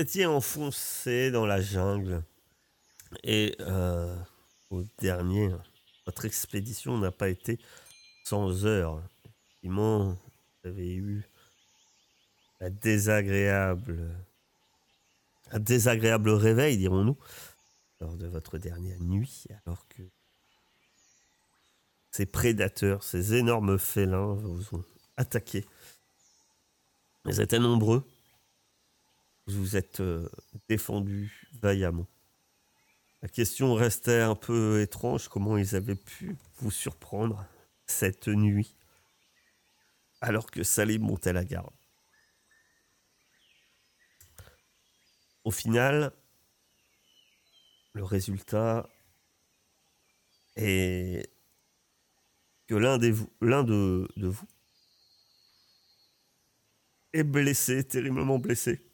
vous étiez enfoncé dans la jungle et euh, au dernier, votre expédition n'a pas été sans heures. Effectivement, vous avez eu un désagréable, un désagréable réveil, dirons-nous, lors de votre dernière nuit, alors que ces prédateurs, ces énormes félins vous ont attaqué. Ils étaient nombreux. Vous êtes euh, défendus vaillamment. La question restait un peu étrange, comment ils avaient pu vous surprendre cette nuit, alors que Salim montait la garde. Au final, le résultat est que l'un de vous est blessé, terriblement blessé.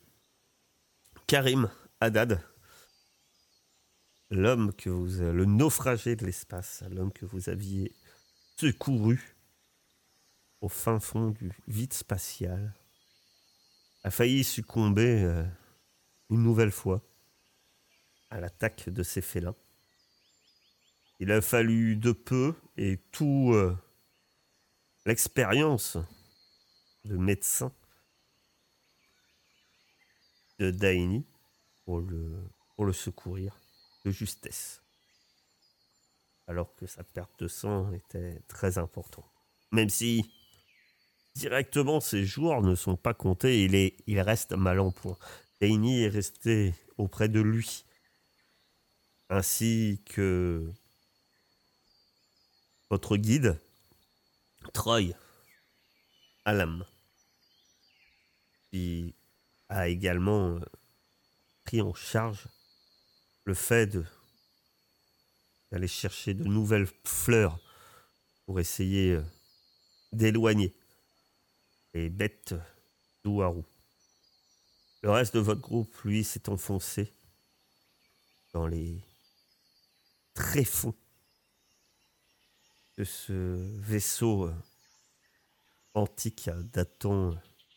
Karim Haddad, l'homme que vous, le naufragé de l'espace, l'homme que vous aviez secouru au fin fond du vide spatial, a failli succomber euh, une nouvelle fois à l'attaque de ces félins. Il a fallu de peu et tout euh, l'expérience de médecin de Daini pour le, secourir de justesse. Alors que sa perte de sang était très importante. Même si directement ses jours ne sont pas comptés, il, est, il reste mal en point. Daini est resté auprès de lui, ainsi que votre guide, Troy Alam, qui a également euh, pris en charge le fait d'aller chercher de nouvelles fleurs pour essayer euh, d'éloigner les bêtes d'Ouarou. Le reste de votre groupe, lui, s'est enfoncé dans les tréfonds de ce vaisseau euh, antique datant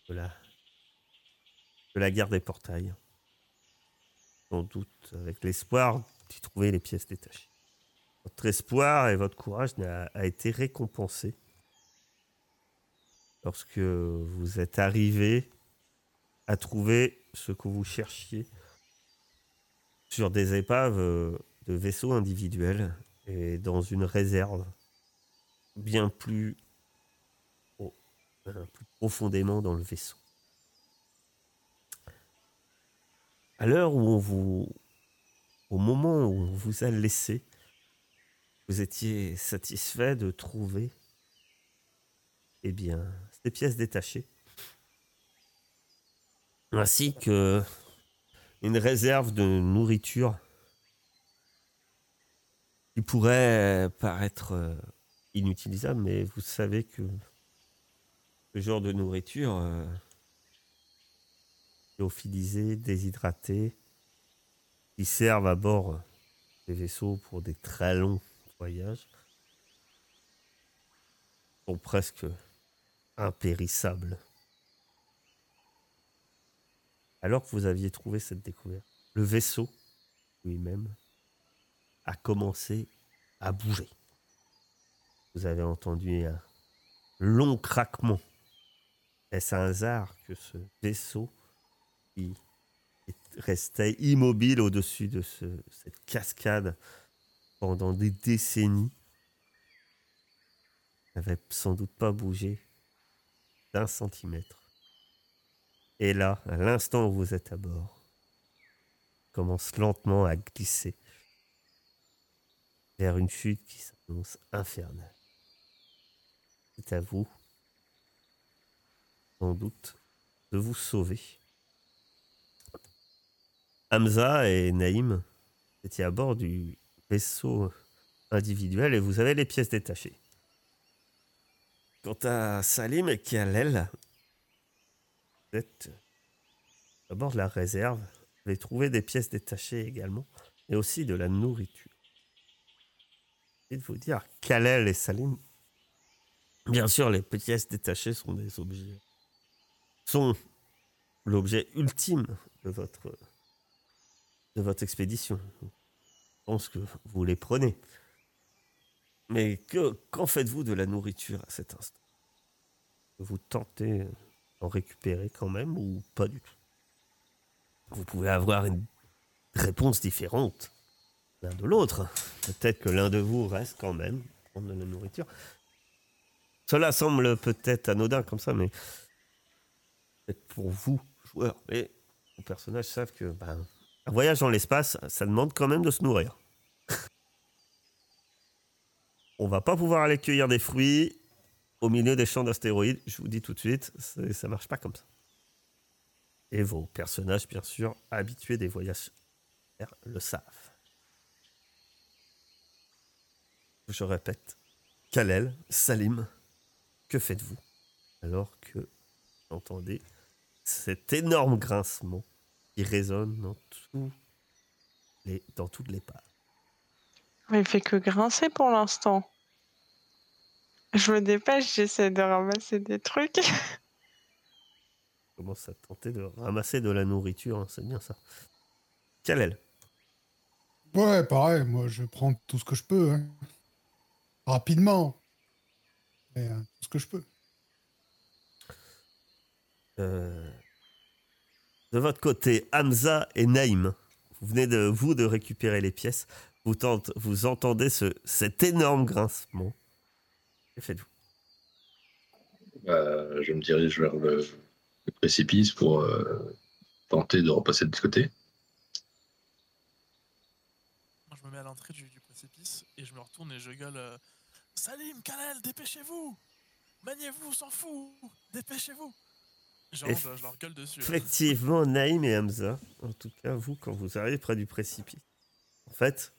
de la, la guerre des portails. Sans doute avec l'espoir d'y trouver les pièces détachées. Votre espoir et votre courage a, été récompensé lorsque vous êtes arrivé à trouver ce que vous cherchiez sur des épaves de vaisseaux individuels et dans une réserve bien plus, euh, plus profondément dans le vaisseau. À l'heure où on vous, au moment où on vous a laissé, vous étiez satisfait de trouver, eh bien, ces pièces détachées, ainsi que une réserve de nourriture qui pourrait paraître euh, inutilisable, mais vous savez que ce genre de nourriture déshydratée, qui servent à bord des vaisseaux pour des très longs voyages, sont presque impérissables. Alors que vous aviez trouvé cette découverte, le vaisseau lui-même a commencé à bouger. Vous avez entendu un long craquement. Est-ce un hasard que ce vaisseau restait immobile au-dessus de cette cascade pendant des décennies n'avait sans doute pas bougé d'un centimètre. Et là, à l'instant où vous êtes à bord, commence lentement à glisser vers une chute qui s'annonce infernale. C'est à vous, sans doute, de vous sauver. Hamza et Naïm étaient à bord du vaisseau individuel et vous avez les pièces détachées. Quant à Salim et Kialel, vous êtes à bord de la réserve. Vous avez trouvé des pièces détachées également, et aussi de la nourriture. Et de vous dire, Kalel et Salim Bien sûr, les pièces détachées sont des objets. sont l'objet ultime de votre, de votre expédition. Je pense que vous les prenez. Mais que, qu'en faites-vous de la nourriture à cet instant? Vous tentez d'en récupérer quand même ou pas du tout? Vous pouvez avoir une réponse différente l'un de l'autre. Peut-être que l'un de vous reste quand même prendre de la nourriture. Cela semble peut-être anodin comme ça, mais pour vous, joueurs, et vos personnages savent que ben, un voyage dans l'espace, ça demande quand même de se nourrir. On va pas pouvoir aller cueillir des fruits au milieu des champs d'astéroïdes, je vous dis tout de suite, ça marche pas comme ça. Et vos personnages, bien sûr, habitués des voyages le savent. Je répète, Kalel, Salim, que faites-vous? Alors que entendez cet énorme grincement qui résonne dans, tout les, dans toutes les pages Il fait que grincer pour l'instant. Je me dépêche, j'essaie de ramasser des trucs. commence à tenter de ramasser de la nourriture, hein, c'est bien ça. Kalel. Ouais, pareil, moi je prends tout ce que je peux. Hein. Rapidement. Euh, tout ce que je peux. Euh, de votre côté, Hamza et Naïm, vous venez de vous de récupérer les pièces. Vous, tente, vous entendez ce, cet énorme grincement. Que faites-vous? Bah, Je me dirige vers le, précipice pour euh, tenter de repasser de ce côté. je me mets à l'entrée du, précipice et je me retourne et je gueule euh, Salim, Kalel, dépêchez-vous Maniez-vous, s'en fout Dépêchez-vous je, leur gueule dessus. Hein. Effectivement, Naïm et Hamza, en tout cas, vous, quand vous arrivez près du précipice, en fait,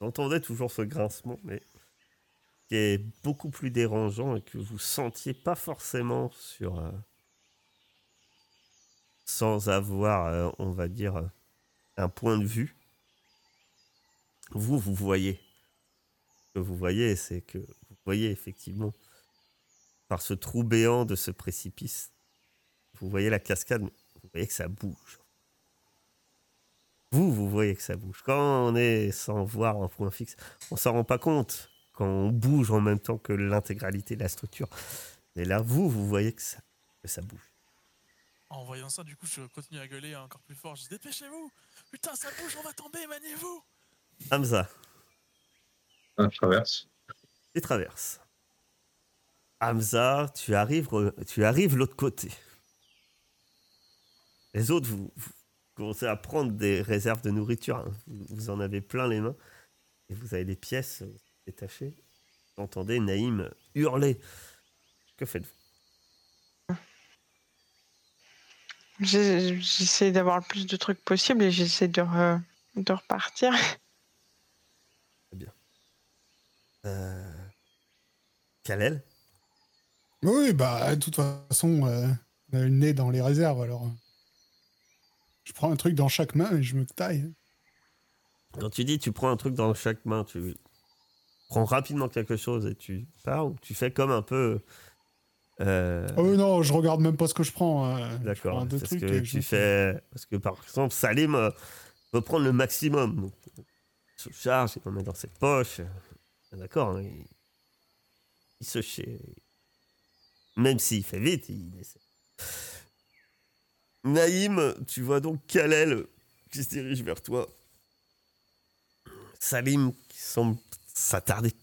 vous entendez toujours ce grincement, mais qui est beaucoup plus dérangeant et que vous sentiez pas forcément sur. Euh, sans avoir, euh, on va dire, un point de vue. Vous, vous voyez. Ce que vous voyez, c'est que vous voyez effectivement, par ce trou béant de ce précipice, vous voyez la cascade, vous voyez que ça bouge. Vous, vous voyez que ça bouge. Quand on est sans voir un point fixe, on s'en rend pas compte quand on bouge en même temps que l'intégralité de la structure. Mais là, vous, vous voyez que ça, que ça bouge. En voyant ça, du coup, je continue à gueuler encore plus fort. Je dis Dépêchez-vous Putain, ça bouge, on va tomber, maniez-vous Hamza. Ah, je traverse. Tu traverses. Hamza, tu arrives, tu arrives l'autre côté. Les autres, vous, commencez à prendre des réserves de nourriture. Hein. Vous, en avez plein les mains. Et vous avez des pièces détachées. Vous entendez Naïm hurler. Que faites-vous? J'essaie d'avoir le plus de trucs possible et j'essaie de, de repartir. Très bien. Euh... Kalel? Oui, bah, de toute façon, euh, on a le nez dans les réserves, alors. Je prends un truc dans chaque main et je me taille. Quand tu dis tu prends un truc dans chaque main, tu prends rapidement quelque chose et tu pars ou tu fais comme un peu. Euh... Oh non, je regarde même pas ce que je prends. Hein. D'accord. Parce que tu fais. Parce que par exemple, Salim euh, veut prendre le maximum. Donc, il se charge, il le met dans cette poche. D'accord. Hein, il... se chie. Même s'il fait vite, il essaie. Naïm, tu vois donc Kalel qui se dirige vers toi. Salim qui semble s'attarder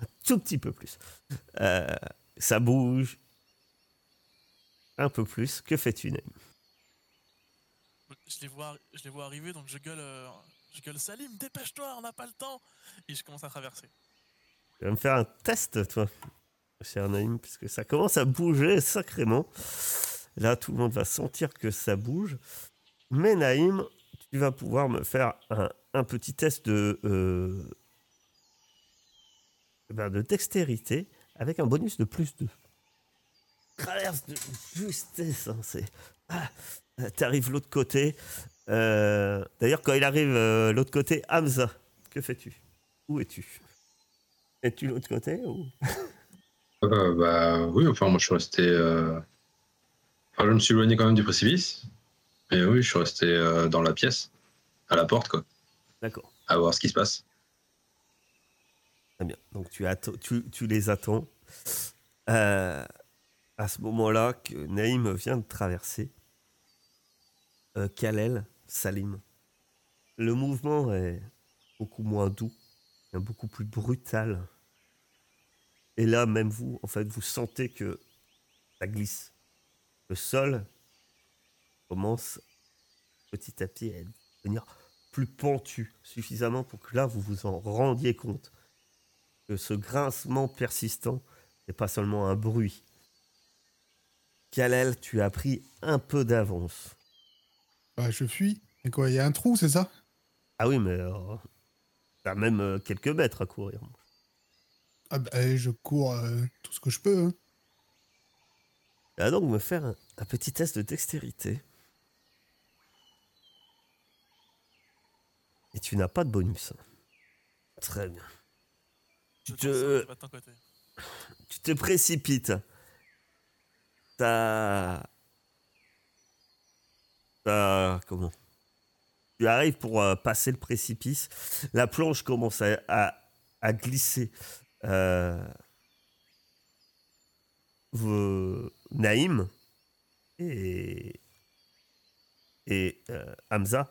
un tout petit peu plus. Euh, ça bouge un peu plus. Que fais-tu, Naïm? Je les, vois, je les vois arriver, donc je gueule, euh, je gueule Salim, dépêche-toi, on n'a pas le temps. Et je commence à traverser. Tu vas me faire un test, toi, cher Naïm, puisque ça commence à bouger sacrément. Là, tout le monde va sentir que ça bouge. Mais Naïm, tu vas pouvoir me faire un, petit test de, euh, ben, de dextérité avec un bonus de plus 2. Traverse de justesse. Hein, c'est, ah, t'arrives l'autre côté. Euh, d'ailleurs, quand il arrive euh, l'autre côté, Hamza, que fais-tu? Où es-tu? Es-tu l'autre côté ou? Bah oui, enfin moi je suis resté Ah, je me suis éloigné quand même du précipice. Et oui, je suis resté euh, dans la pièce, à la porte, quoi, D'accord. à voir ce qui se passe. Très bien. Donc tu, tu, tu les attends. Euh, à ce moment-là, que Naïm vient de traverser. Euh, Kalel, Salim. Le mouvement est beaucoup moins doux, beaucoup plus brutal. Et là, même vous, en fait, vous sentez que ça glisse. Le sol commence petit à petit à devenir plus pentu, suffisamment pour que là, vous vous en rendiez compte que ce grincement persistant n'est pas seulement un bruit. Kalel, tu as pris un peu d'avance. Bah, je fuis. Et quoi, il y a un trou, c'est ça? Ah oui, mais euh, t'as même euh, quelques mètres à courir. Ah bah, je cours euh, tout ce que je peux. hein. Tu vas donc me faire un, un petit test de dextérité. Et tu n'as pas de bonus. Très bien. Tu te- de ton côté. tu te précipites. T'as. T'as. Comment? Tu arrives pour euh, passer le précipice. La planche commence à, à- à glisser. Euh, vous- Naïm et. Et euh, Hamza,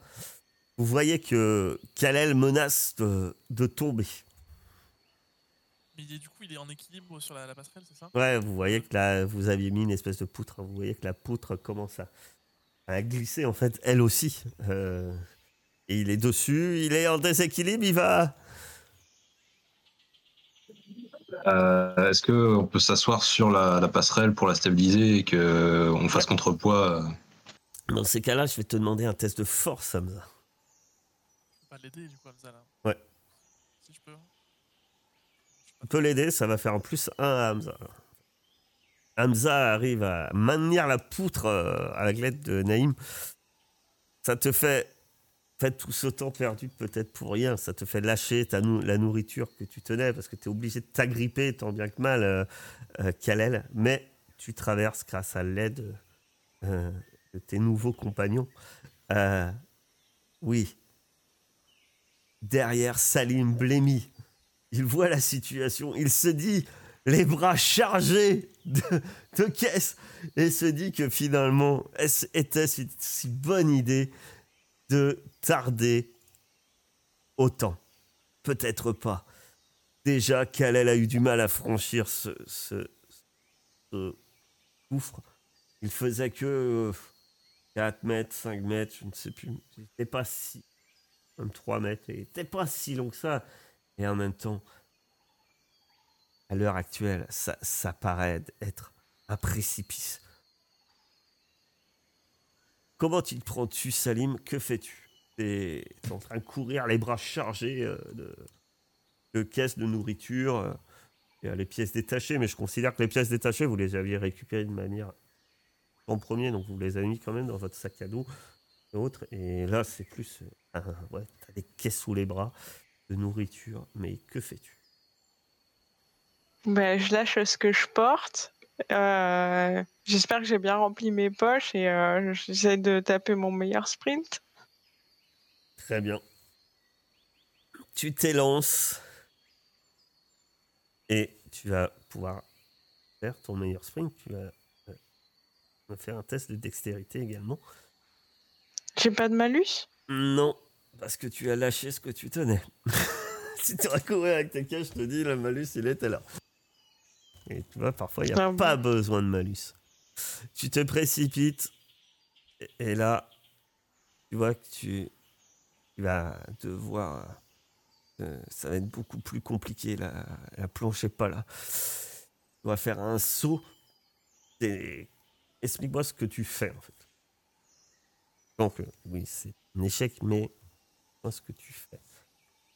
vous voyez que Kalel menace de, de tomber. Mais il est, du coup, il est en équilibre sur la, la passerelle, c'est ça? Ouais, vous voyez que là, vous aviez mis une espèce de poutre. Vous voyez que la poutre commence à, à glisser, en fait, elle aussi. Euh, et il est dessus, il est en déséquilibre, il va. Euh, Est-ce qu'on peut s'asseoir sur la, la passerelle pour la stabiliser et qu'on fasse contrepoids euh, Dans ces cas-là, je vais te demander un test de force, Hamza. Je peux pas l'aider, du coup, Hamza, là. Ouais. Si je peux. Tu peux l'aider, ça va faire en plus un à Hamza. Hamza arrive à maintenir la poutre euh, à la glette de Naïm. Ça te fait, fait tout ce temps perdu peut-être pour rien. Ça te fait lâcher ta la nourriture que tu tenais parce que tu es obligé de t'agripper tant bien que mal, euh, euh. Mais tu traverses grâce à l'aide euh, de tes nouveaux compagnons. Euh, oui. Derrière Salim Blémy, il voit la situation, il se dit, les bras chargés de, de caisses, et se dit que finalement, était-ce une si bonne idée de tarder autant Peut-être pas. Déjà, Kalel a eu du mal à franchir ce, gouffre. Il faisait que euh, 4 mètres, 5 mètres, je ne sais plus. Il n'était pas si. Même 3 mètres. Il n'était pas si long que ça. Et en même temps, à l'heure actuelle, ça, ça paraît être un précipice. Comment tu prends dessus, Salim? Que fais-tu? T'es en train de courir, les bras chargés euh, de, caisses de nourriture. euh, les pièces détachées, mais je considère que les pièces détachées, vous les aviez récupérées de manière en premier, donc vous les avez mis quand même dans votre sac à dos et autres. Et là, c'est plus. euh, ouais, t'as des caisses sous les bras de nourriture, mais que fais-tu? Ben, je lâche ce que je porte. Euh, J'espère que j'ai bien rempli mes poches et euh, j'essaie de taper mon meilleur sprint. Très bien. Tu t'élances et tu vas pouvoir faire ton meilleur sprint. Tu vas euh, me faire un test de dextérité également. J'ai pas de malus? Non, parce que tu as lâché ce que tu tenais. si tu couru avec tes caches, je te dis, le malus, il était là. Et tu vois, parfois, il n'y a Ah pas besoin de malus. Tu te précipites, et, là, tu vois que tu, tu vas devoir... euh, ça va être beaucoup plus compliqué, la, la planche n'est pas là. Tu vas faire un saut. Explique-moi ce que tu fais, en fait. Donc, euh, oui, c'est un échec, mais moi, ce que tu fais.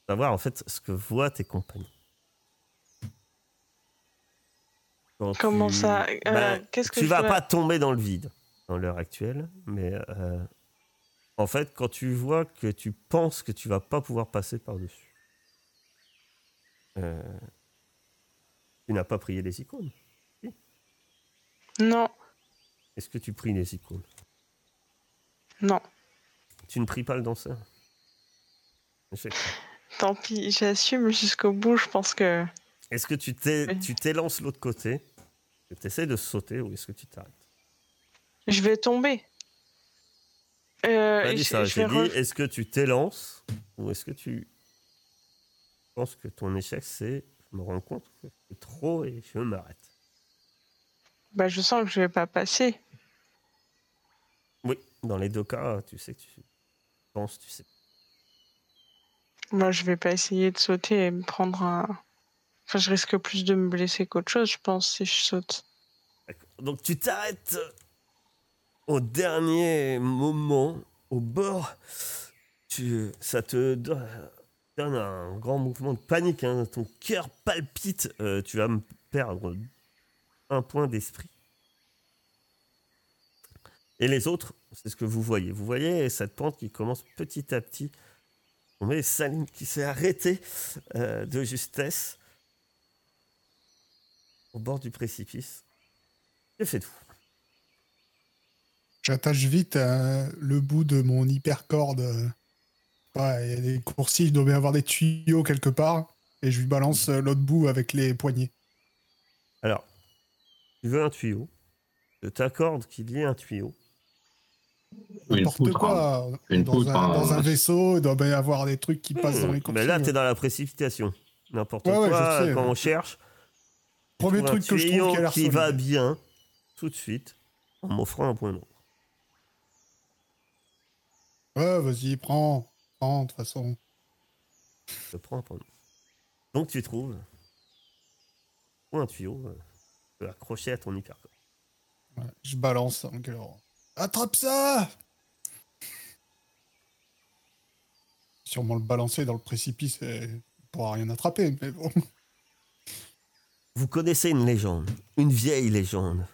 Savoir, en fait, ce que voient tes compagnons. Quand Comment tu- ça Euh, Qu'est-ce que Tu vas dois- pas tomber dans le vide dans l'heure actuelle, mais euh, en fait, quand tu vois que tu penses que tu vas pas pouvoir passer par-dessus, euh, tu n'as pas prié les icônes. Non. Est-ce que tu pries les icônes? Non, Tu ne pries pas le danseur? Tant pis, j'assume jusqu'au bout. Je pense que Est-ce que tu t'élances l'autre côté Tu essaies de sauter ou est-ce que tu t'arrêtes? Je vais tomber. Euh, Pas dit je- ça, je j'ai vais dit re- est-ce que tu t'élances ou est-ce que tu penses que ton échec c'est je me rends compte que c'est trop et je m'arrête? Bah, je sens que je vais pas passer. Oui, dans les deux cas, tu sais que tu penses, tu sais. Moi, je vais pas essayer de sauter et me prendre un. Enfin, je risque plus de me blesser qu'autre chose, je pense, si je saute. Donc tu t'arrêtes au dernier moment, au bord. Tu, ça te do- donne un grand mouvement de panique. hein. Ton cœur palpite. Euh, tu vas me perdre un point d'esprit. Et les autres, c'est ce que vous voyez. Vous voyez cette pente qui commence petit à petit. On met Salim qui s'est arrêté euh, de justesse au bord du précipice. Que faites-vous? J'attache vite euh, le bout de mon hypercorde. ouais, il y a des coursives, il doit bien y avoir des tuyaux quelque part. Et je lui balance euh, l'autre bout avec les poignets. Alors, tu veux un tuyau? Je t'accorde qu'il y ait un tuyau. N'importe quoi. Une dans, poutre, un, dans un vaisseau, il doit bien y avoir des trucs qui passent dans les Hmm, coursives. Mais là, tu es dans la précipitation. N'importe Ouais, quoi, sais, quand ouais. on cherche, Premier un truc que je trouve qui a l'air qui solide. va bien, tout de suite, en m'offrant un point d'eau. Ouais, vas-y, prends. Prends, de toute façon. Je prends un point d'eau. Donc, tu trouves ou un tuyau euh, accrocher à ton hypercore. Ouais, je balance en gueulant. Attrape ça Sûrement le balancer dans le précipice et il pourra rien attraper, mais bon. Vous connaissez une légende, une vieille légende,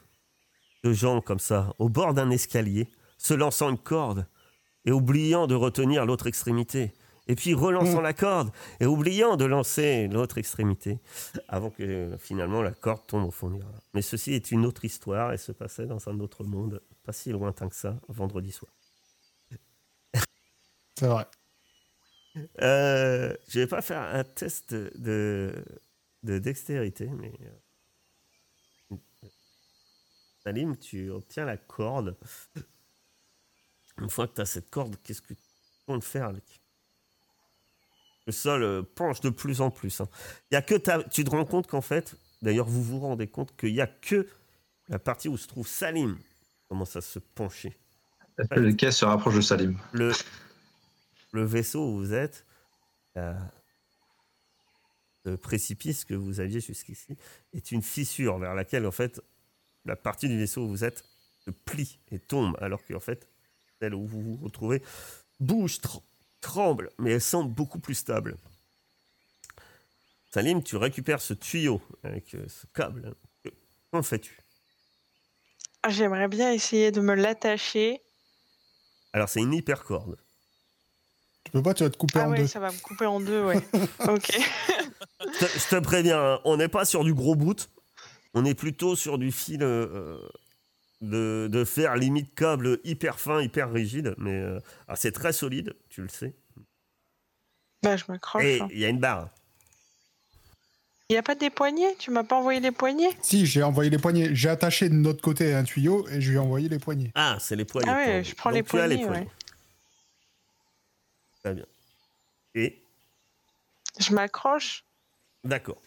de gens comme ça, au bord d'un escalier, se lançant une corde et oubliant de retenir l'autre extrémité, et puis relançant Mm. la corde et oubliant de lancer l'autre extrémité, avant que finalement la corde tombe au fond du ravin. Mais ceci est une autre histoire et se passait dans un autre monde, pas si lointain que ça, vendredi soir. C'est vrai. Euh, je vais pas faire un test de, de, de dextérité, mais. euh, Salim, tu obtiens la corde. Une fois que tu as cette corde, qu'est-ce que tu comptes faire avec? Le sol euh, penche de plus en plus. hein. Il y a que ta- tu te rends compte qu'en fait, d'ailleurs, vous vous rendez compte qu'il n'y a que la partie où se trouve Salim qui commence à se pencher caisses se rapprochent de Salim? Le, le vaisseau où vous êtes, le précipice que vous aviez jusqu'ici, est une fissure vers laquelle, en fait, la partie du vaisseau où vous êtes se plie et tombe, alors qu'en fait, celle où vous vous retrouvez bouge, tr- tremble, mais elle semble beaucoup plus stable. Salim, tu récupères ce tuyau avec euh, ce câble. Que- Qu'en fais-tu? J'aimerais bien essayer de me l'attacher. Alors, c'est une hypercorde. Tu peux pas, tu vas te couper Ah en ouais, deux. ça va me couper en deux, ouais. ok. Je te, je te préviens, hein, on n'est pas sur du gros bout. On est plutôt sur du fil euh, de, de fer limite câble hyper fin, hyper rigide. Mais euh, ah, c'est très solide, tu le sais. Bah, je m'accroche. Et hein. il y a une barre. Il n'y a pas des poignées? Tu m'as pas envoyé les poignées? Si, j'ai envoyé les poignets. J'ai attaché de notre côté un tuyau et je lui ai envoyé les poignets. Ah, c'est les poignées. Ah ouais, je prends Donc les tu as poignées, ouais. Très bien. Et, Je m'accroche. d'accord.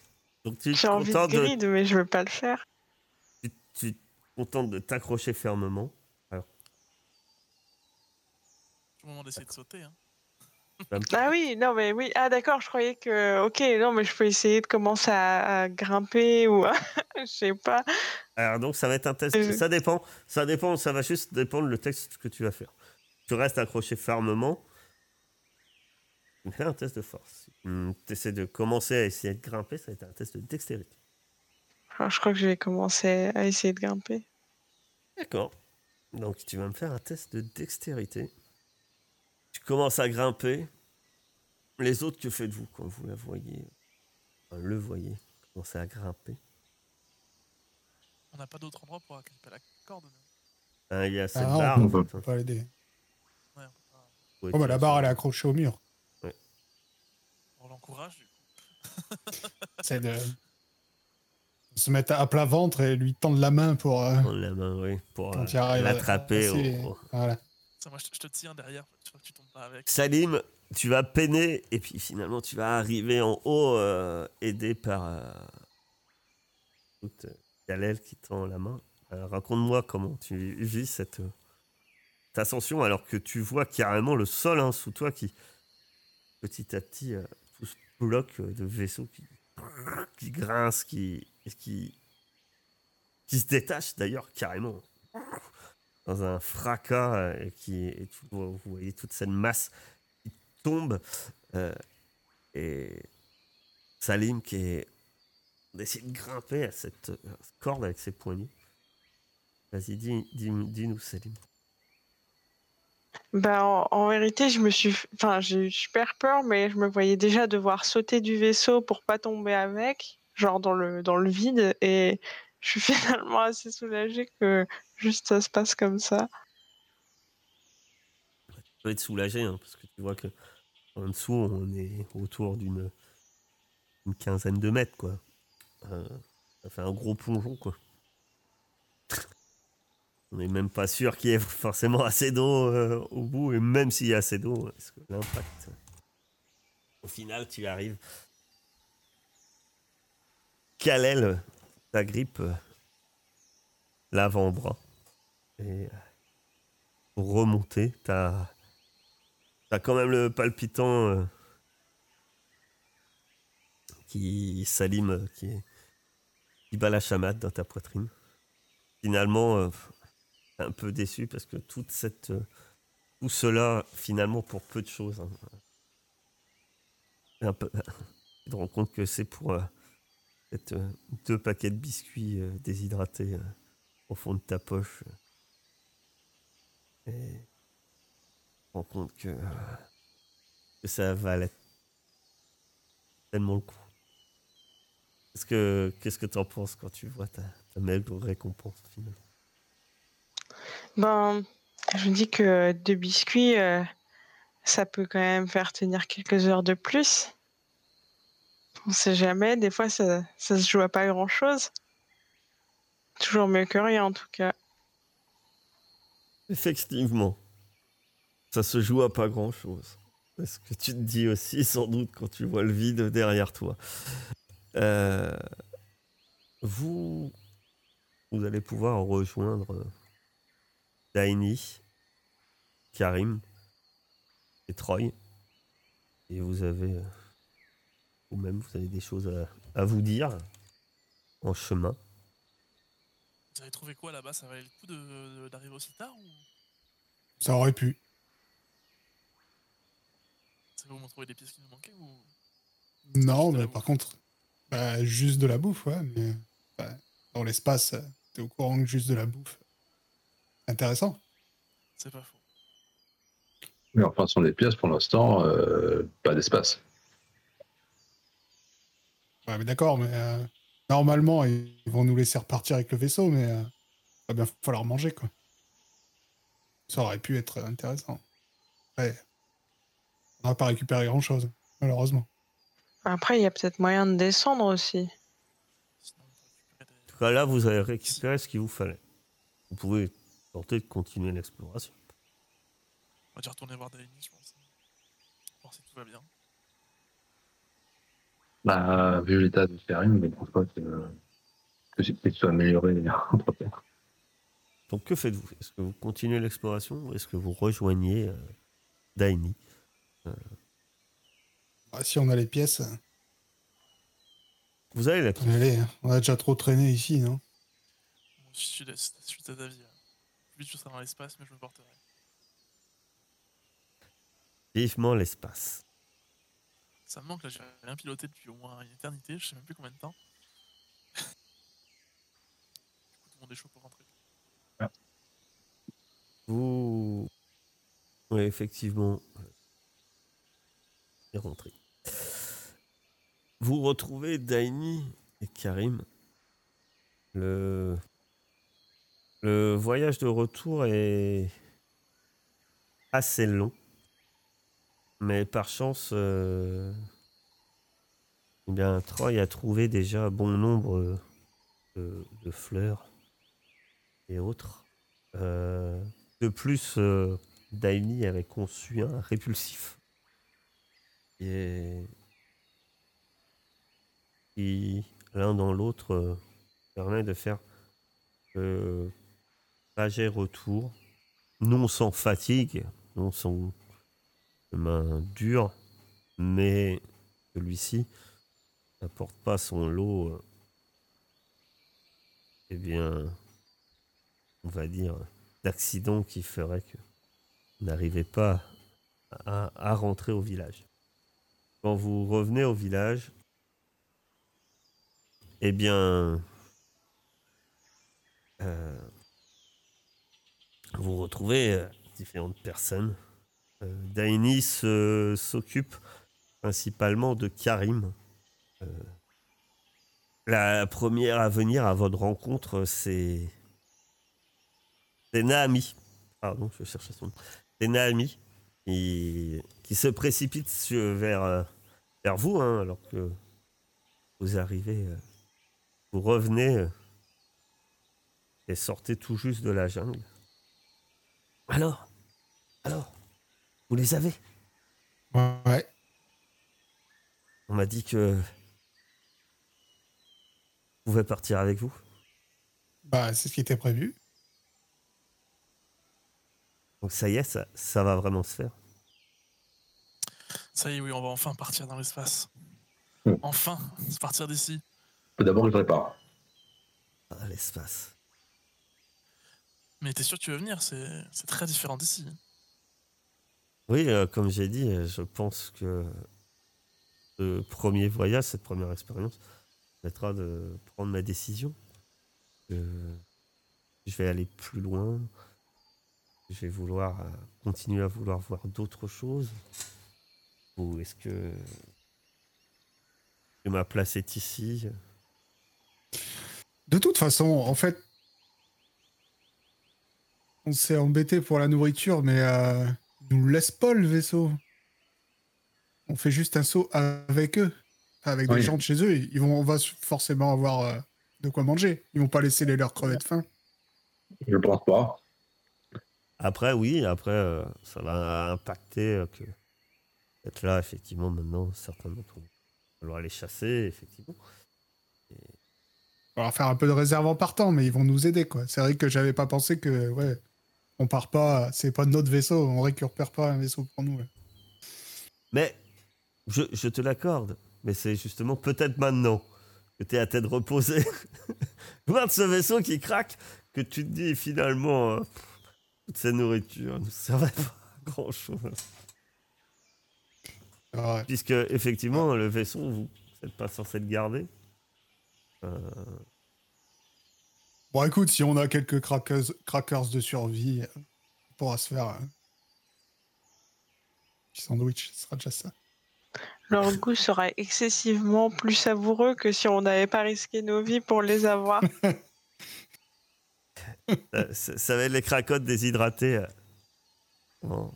Donc tu J'ai te envie de contentes de, grid, mais je veux pas le faire. tu, tu te contentes de t'accrocher fermement. C'est le moment d'essayer de sauter. Hein. Ah oui, non, mais oui. Ah d'accord, je croyais que. Ok, non, mais je peux essayer de commencer à, à grimper ou. à- Je sais pas. Alors donc ça va être un test. Euh. Ça dépend. Ça dépend. Ça va juste dépendre le texte que tu vas faire. Tu restes accroché fermement. Tu fais un test de force. tu essaies de commencer à essayer de grimper, ça va être un test de dextérité. Alors, je crois que je vais commencer à essayer de grimper. D'accord. Donc tu vas me faire un test de dextérité. Tu commences à grimper. Les autres, que faites-vous quand vous la voyez enfin, Le voyez commencer à grimper? On n'a pas d'autre endroit pour accrocher la corde. Hein, Il y a cette Ah barre. on peut- On peut pas l'aider. Ouais, on, peut pas- faut Oh, bah, la barre, elle est accrochée au mur. On l'encourage du coup. C'est de se mettre à plat ventre et lui tendre la main pour. euh, Prendre la main, oui, pour euh, l'attraper. à au- passer- au- Voilà. Ça, moi, je, te- je te tiens derrière, tu vois que tu tombes pas avec. Salim, tu vas peiner et puis finalement tu vas arriver en haut, euh, aidé par euh, écoute, euh, Kalel qui tend la main. Euh, Raconte-moi comment tu vis cette, cette ascension alors que tu vois carrément le sol hein, sous toi qui petit à petit euh, bloc euh, de vaisseau qui, qui grince, qui, qui, qui se détache d'ailleurs carrément dans un fracas euh, et qui tu vois- vous voyez toute cette masse qui tombe euh, et Salim qui est d'essayer de grimper à cette euh, corde avec ses poignets. Vas-y, dis, dis, dis-nous Salim. Ben, en, vérité, je me suis, enfin, j'ai eu super peur, mais je me voyais déjà devoir sauter du vaisseau pour pas tomber avec, genre dans le dans le vide, et je suis finalement assez soulagée que juste ça se passe comme ça. Tu peux être soulagé hein, parce que tu vois que en dessous on est autour d'une une quinzaine de mètres quoi. Euh, ça fait un gros plongeon quoi. On n'est même pas sûr qu'il y ait forcément assez d'eau euh, au bout et même s'il y a assez d'eau, l'impact au final tu arrives? Kalel t'agrippe euh, l'avant-bras? Et euh, pour remonter, t'as T'as quand même le palpitant qui Salim euh, qui, qui bat la chamade dans ta poitrine. Finalement, un peu déçu parce que toute cette, euh, tout cela, finalement, pour peu de choses. hein. Un tu te rends compte que c'est pour euh, euh, deux paquets de biscuits euh, déshydratés euh, au fond de ta poche. Et rends compte que, que ça valait tellement le coup. Qu'est-ce que qu'est-ce que t'en penses quand tu vois ta, ta maigre récompense finalement? Ben, je me dis que deux biscuits, euh, ça peut quand même faire tenir quelques heures de plus. On sait jamais, des fois ça, ça se joue à pas grand chose. Toujours mieux que rien en tout cas. Effectivement, ça se joue à pas grand chose. C'est ce que tu te dis aussi sans doute quand tu vois le vide derrière toi. Euh, vous, vous allez pouvoir rejoindre euh, Daini, Karim et Troy. Et vous avez, euh, vous-même, vous avez des choses à, à vous dire en chemin. Vous avez trouvé quoi là-bas? Ça valait le coup de- de- d'arriver aussi tard ou? Ça aurait pu. c'est vous m'ont trouvé des pièces qui nous manquaient ou? Non, Juste de la mais par contre, bah, juste de la bouffe, ouais. Mais bah, dans l'espace, euh, t'es au courant que juste de la bouffe. Intéressant. c'est pas faux Mais enfin, ce sont des pièces pour l'instant, euh, pas d'espace. Ouais, mais d'accord, mais euh, normalement, ils vont nous laisser repartir avec le vaisseau, mais euh, va bien falloir manger, quoi. Ça aurait pu être intéressant. Ouais. On n'a pas récupéré grand-chose, malheureusement. Après, il y a peut-être moyen de descendre aussi. En tout cas, là, vous avez récupéré ce qu'il vous fallait. Vous pouvez tenter de continuer l'exploration. On va déjà retourner voir Daini, je pense. Voir si tout va bien. Bah, vu l'état de mais je pense pas que, que c'est peut-être soit amélioré entre temps. Donc, que faites-vous? Est-ce que vous continuez l'exploration ou est-ce que vous rejoignez euh, Daini Ah, si on a les pièces, Vous avez la on, y allait, hein. on a déjà trop traîné ici, non? Je serai dans l'espace, mais je me porterai. vivement l'espace. Ça me manque là, j'ai rien piloté depuis au moins une éternité, je sais même plus combien de temps. du coup, tout le monde est chaud pour rentrer. Vous. Oui, effectivement. est rentré. Vous retrouvez Daini et Karim. Le, Le voyage de retour est assez long. Mais par chance, euh, eh bien, Troy a trouvé déjà bon nombre de, fleurs et autres. Euh, de plus, euh, avait conçu un répulsif. Et qui, l'un dans l'autre, euh, permet de faire trajet retour, non sans fatigue, non sans main dure, mais celui-ci n'apporte pas son lot, euh, eh bien, on va dire, d'accidents qui ferait que n'arrivez pas à, à rentrer au village. Quand vous revenez au village, eh bien, euh, vous retrouvez euh, différentes personnes. Euh, euh, s'occupe principalement de Karim. Euh, la première à venir à votre rencontre, c'est. C'est Naami. Pardon, je cherchais son nom. C'est Naami qui, qui se précipite vers, vers vous, hein, alors que vous arrivez. vous revenez et sortez tout juste de la jungle. Alors Alors Vous les avez? Ouais. On m'a dit que. Je pouvais partir avec vous. Bah, c'est ce qui était prévu. Donc ça y est, ça, ça va vraiment se faire. Ça y est, oui, on va enfin partir dans l'espace. Hmm. Enfin, se partir d'ici. D'abord, je répare. Ah, l'espace. Mais t'es sûr que tu veux venir C'est c'est très différent d'ici. Oui, euh, comme j'ai dit, euh, je pense que ce premier voyage, cette première expérience, permettra de prendre ma décision. Euh, je vais aller plus loin. Je vais vouloir euh, continuer à vouloir voir d'autres choses. Ou est-ce que, que ma place est ici? De toute façon, en fait, on s'est embêté pour la nourriture, mais euh, ils nous laisse pas le vaisseau. On fait juste un saut avec eux, avec des Oui. gens de chez eux. Ils vont, on va forcément avoir euh, de quoi manger. Ils vont pas laisser les leurs crever de faim. Je pense pas. Après, oui, après, euh, ça va impacter euh, que être là, effectivement, maintenant, certains d'entre nous. Il va falloir les chasser, effectivement. On va faire un peu de réserve en partant, mais ils vont nous aider, quoi. C'est vrai que j'avais pas pensé que, ouais, on part pas, c'est pas notre vaisseau, on récupère pas un vaisseau pour nous. ouais. Mais, je, je te l'accorde, mais c'est justement peut-être maintenant que tu es à tête reposée. Voir ce vaisseau qui craque, que tu te dis finalement, euh, toute cette nourriture ne servait pas à grand-chose. Ah ouais. Puisque, effectivement, le vaisseau, vous n'êtes pas censé le garder. Euh, Bon, écoute, si on a quelques crackers, crackers de survie, euh, on pourra se faire un petit sandwich, ce sera déjà ça. Leur goût sera excessivement plus savoureux que si on n'avait pas risqué nos vies pour les avoir. Euh, ça, ça va être les cracottes déshydratés. euh. Bon,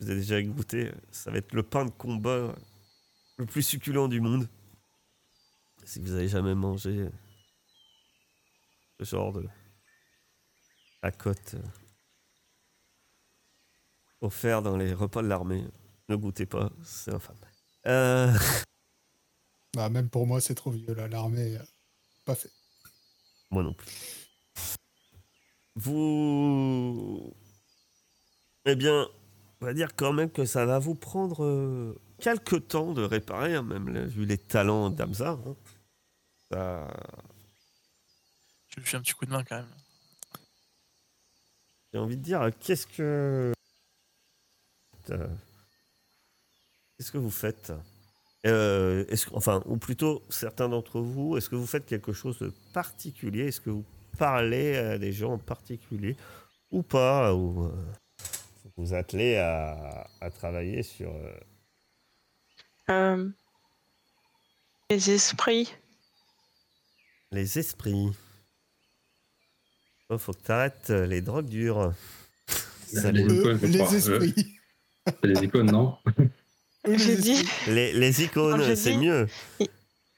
vous avez déjà goûté. euh, Ça va être le pain de combat euh, le plus succulent du monde. Si vous avez jamais mangé euh, ce genre de cracottes euh, offert dans les repas de l'armée, ne goûtez pas, c'est infâme. Euh, Bah, même pour moi, c'est trop vieux, là, l'armée, euh, pas fait. Moi non plus. Vous. Eh bien, on va dire quand même que ça va vous prendre euh, quelques temps de réparer, hein, même là, vu les talents d'Amzar. hein. Ça- Je lui fais un petit coup de main quand même. J'ai envie de dire, qu'est-ce que. Euh, Qu'est-ce que vous faites? Euh, est-ce Enfin, ou plutôt, certains d'entre vous, est-ce que vous faites quelque chose de particulier? Est-ce que vous parlez à des gens en particulier ou pas? Ou euh, vous vous attelez à, à travailler sur. euh, Euh, les esprits. Les esprits. Oh, faut que t'arrêtes euh, les drogues dures. Ça, Les les, Euh, icônes, je les crois. esprits. C'est les icônes, non J'ai dit, les, les icônes, c'est dit- mieux.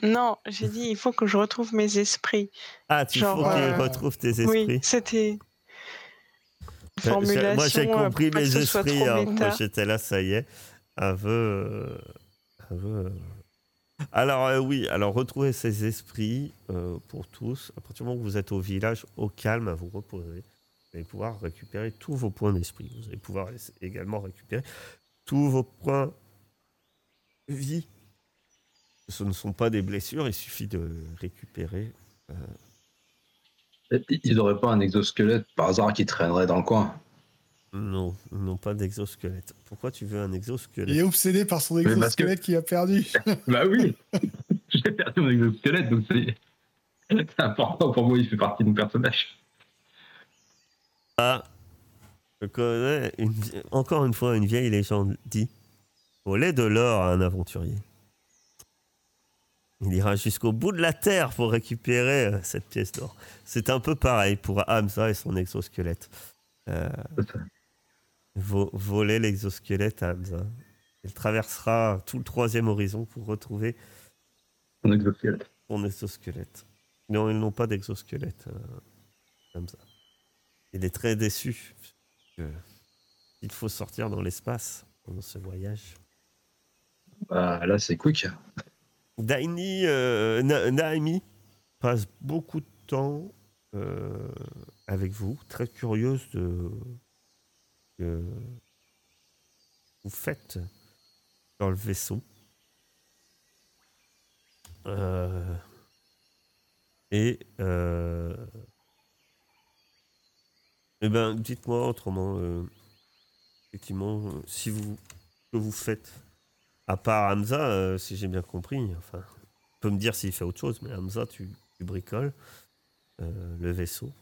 non, j'ai dit, il faut que je retrouve mes esprits. Ah, tu Genre, faut qu'ils euh, retrouvent tes esprits. Oui, c'était. Formulation. Moi, j'ai euh, compris que mes esprits. hein. j'étais là, ça y est. Aveu. euh, aveu, euh. Alors, euh, oui, alors retrouver ces esprits euh, pour tous. À partir du moment où vous êtes au village, au calme, à vous reposer, vous allez pouvoir récupérer tous vos points d'esprit. Vous allez pouvoir également récupérer tous vos points vie. Ce ne sont pas des blessures, il suffit de récupérer. Ils n'auraient pas un exosquelette par hasard qui traînerait dans le coin? Non, ils n'ont pas d'exosquelette. Pourquoi tu veux un exosquelette Il est obsédé par son exosquelette qu'il a perdu. Bah oui J'ai perdu mon exosquelette, donc c'est important pour moi, il fait partie de mon personnage. Ah, je connais une encore une fois une vieille légende dit voler de l'or à un aventurier. Il ira jusqu'au bout de la terre pour récupérer euh, cette pièce d'or. C'est un peu pareil pour Hamza et son exosquelette. Euh, voler l'exosquelette à Hamza. Il traversera tout le troisième horizon pour retrouver exosquelette. son exosquelette. Non, ils n'ont pas d'exosquelette. euh, comme ça. Il est très déçu. Il faut sortir dans l'espace pendant ce voyage. Bah, là, c'est quick. Daini, euh, Na- Naomi passe beaucoup de temps euh, avec vous, très curieuse de que vous faites dans le vaisseau. Euh, et euh, eh ben, dites-moi autrement, euh, effectivement, euh, si vous que vous faites à part Hamza, si j'ai bien compris, enfin, tu peux me dire s'il fait autre chose, mais Hamza, tu, tu bricoles le vaisseau.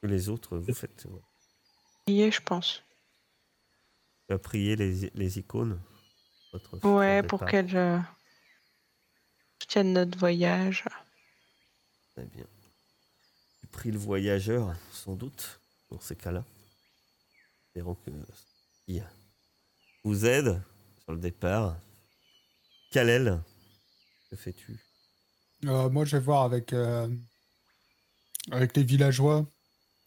Que les autres, vous faites. ouais. Prier, je pense. Tu as prié les, les icônes? Votre Ouais, pour qu'elles euh, soutiennent notre voyage. Très bien. Tu pries le voyageur, sans doute, dans ces cas-là. Espérons que il vous aide sur le départ. Kalel, que fais-tu? Euh, moi, je vais voir avec, euh, avec les villageois,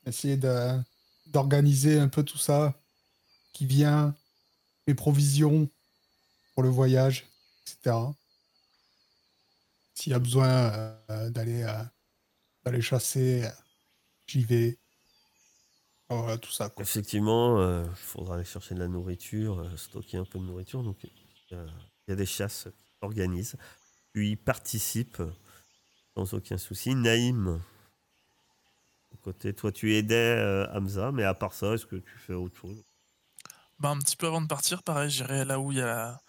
essayer de- d'organiser un peu tout ça qui vient, les provisions pour le voyage, etc. S'il y a besoin euh, d'aller euh, d'aller chasser, euh, j'y vais. Tout ça. Effectivement, il faudra aller chercher de la nourriture, stocker un peu de nourriture. Donc, il y a des chasses qui s'organisent. Tu y participes sans aucun souci. Naïm, côté, toi, tu aidais euh, Hamza, mais à part ça, est-ce que tu fais autre chose? Bah, un petit peu avant de partir, pareil, j'irai là où il y a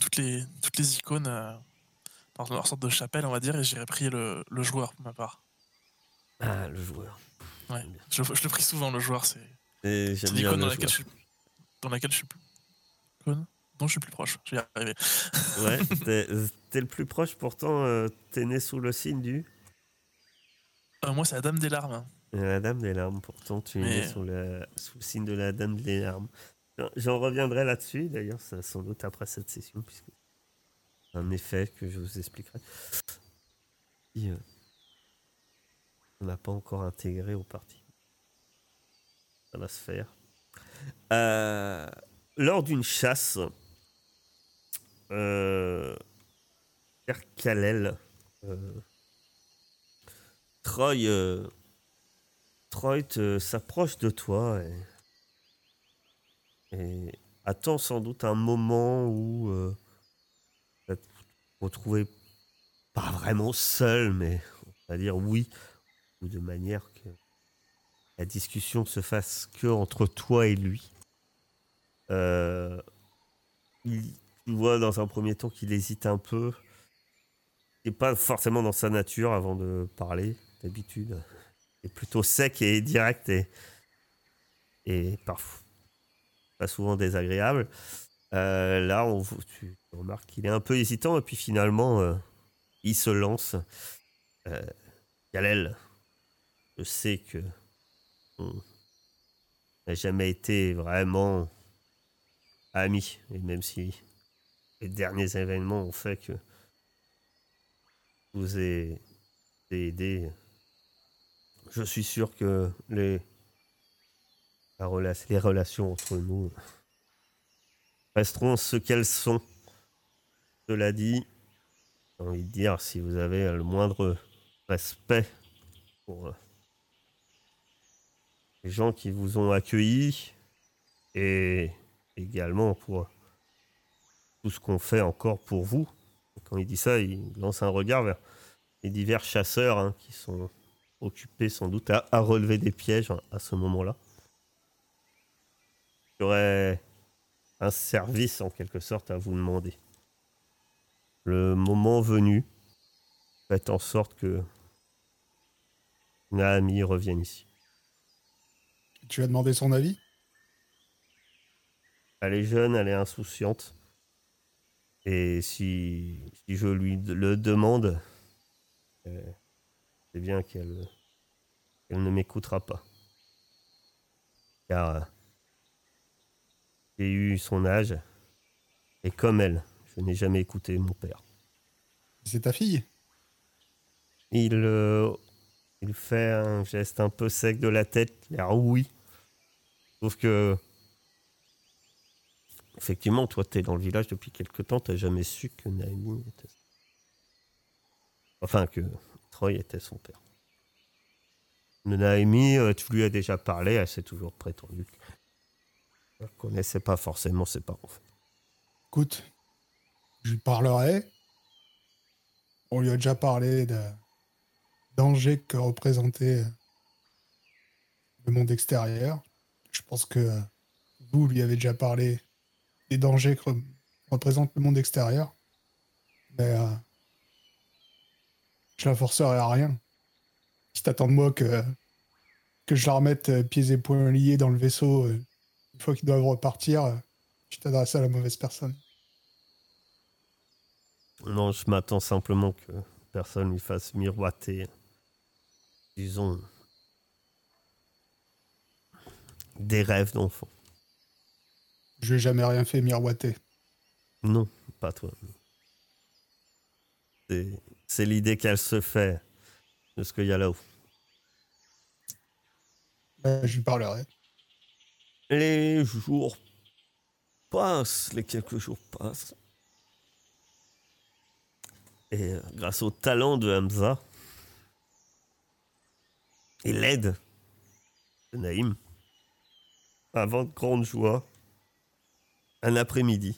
toutes les, toutes les icônes euh, dans leur sorte de chapelle, on va dire, et j'irai prier le, le joueur pour ma part. Ah, le joueur. Ouais. Je, je le prie souvent, le joueur, c'est l'icône dans laquelle, je suis, dans laquelle je suis plus. dont je suis plus proche. Je vais y arriver. Ouais, t'es t'es le plus proche, pourtant, euh, t'es né sous le signe du... Euh, moi, c'est la Dame des Larmes. La Dame des Larmes, pourtant, tu es né le- sous le signe de la Dame des Larmes. J'en- reviendrai là-dessus, d'ailleurs, ça, sans doute après cette session, puisque c'est un effet que je vous expliquerai. Euh, on n'a pas encore intégré au parti. Ça va se faire. Euh, lors d'une chasse, euh, Kalel, euh, Troy, euh, Troy te- s'approche de toi et, et attend sans doute un moment où euh, te retrouver pas vraiment seul, mais on va dire oui, ou de manière que la discussion se fasse que entre toi et lui. Euh, il, tu vois dans un premier temps qu'il hésite un peu, n'est pas forcément dans sa nature avant de parler d'habitude. Plutôt sec et direct et, pas souvent désagréable. Euh, là, on, tu remarques qu'il est un peu hésitant et puis finalement, euh, il se lance. Euh, je sais que on n'a jamais été vraiment amis. Et même si les derniers événements ont fait que vous ai aidé, je suis sûr que les, relations entre nous resteront ce qu'elles sont. Cela dit, j'ai envie de dire, si vous avez le moindre respect pour euh, les gens qui vous ont accueillis et également pour tout ce qu'on fait encore pour vous. Quand il dit ça, il lance un regard vers les divers chasseurs hein, qui sont occupés sans doute à, relever des pièges hein, à ce moment-là. J'aurais un service en quelque sorte à vous demander. Le moment venu, faites en sorte que Naami revienne ici. Tu as demandé son avis? Elle est jeune, elle est insouciante. Et si, si je lui le demande, euh, c'est bien qu'elle ne m'écoutera pas. Car euh, j'ai eu son âge, et comme elle, je n'ai jamais écouté mon père. C'est ta fille? Il, euh, il fait un geste un peu sec de la tête, l'air oui. Sauf que, effectivement, toi, tu es dans le village depuis quelque temps, tu jamais su que Naomi était. Enfin, que Troy était son père. Naomi, euh, tu lui as déjà parlé, elle s'est toujours prétendue je ne connaissais pas forcément ses parents. Écoute, je lui parlerai. On lui a déjà parlé de danger que représentait le monde extérieur. Je pense que vous lui avez déjà parlé des dangers que représente le monde extérieur. Mais euh, je la forcerai à rien. Si t'attends de moi que, que je la remette euh, pieds et poings liés dans le vaisseau euh, une fois qu'ils doivent repartir, tu t'adresses à la mauvaise personne. Non, je m'attends simplement que personne lui fasse miroiter, disons, des rêves d'enfant. Je n'ai jamais rien fait miroiter. Non, pas toi. C'est l'idée qu'elle se fait de ce qu'il y a là-haut. Je lui parlerai. Les jours passent, les quelques jours passent. Et euh, grâce au talent de Hamza et l'aide de Naïm, avant de grande joie, un après-midi,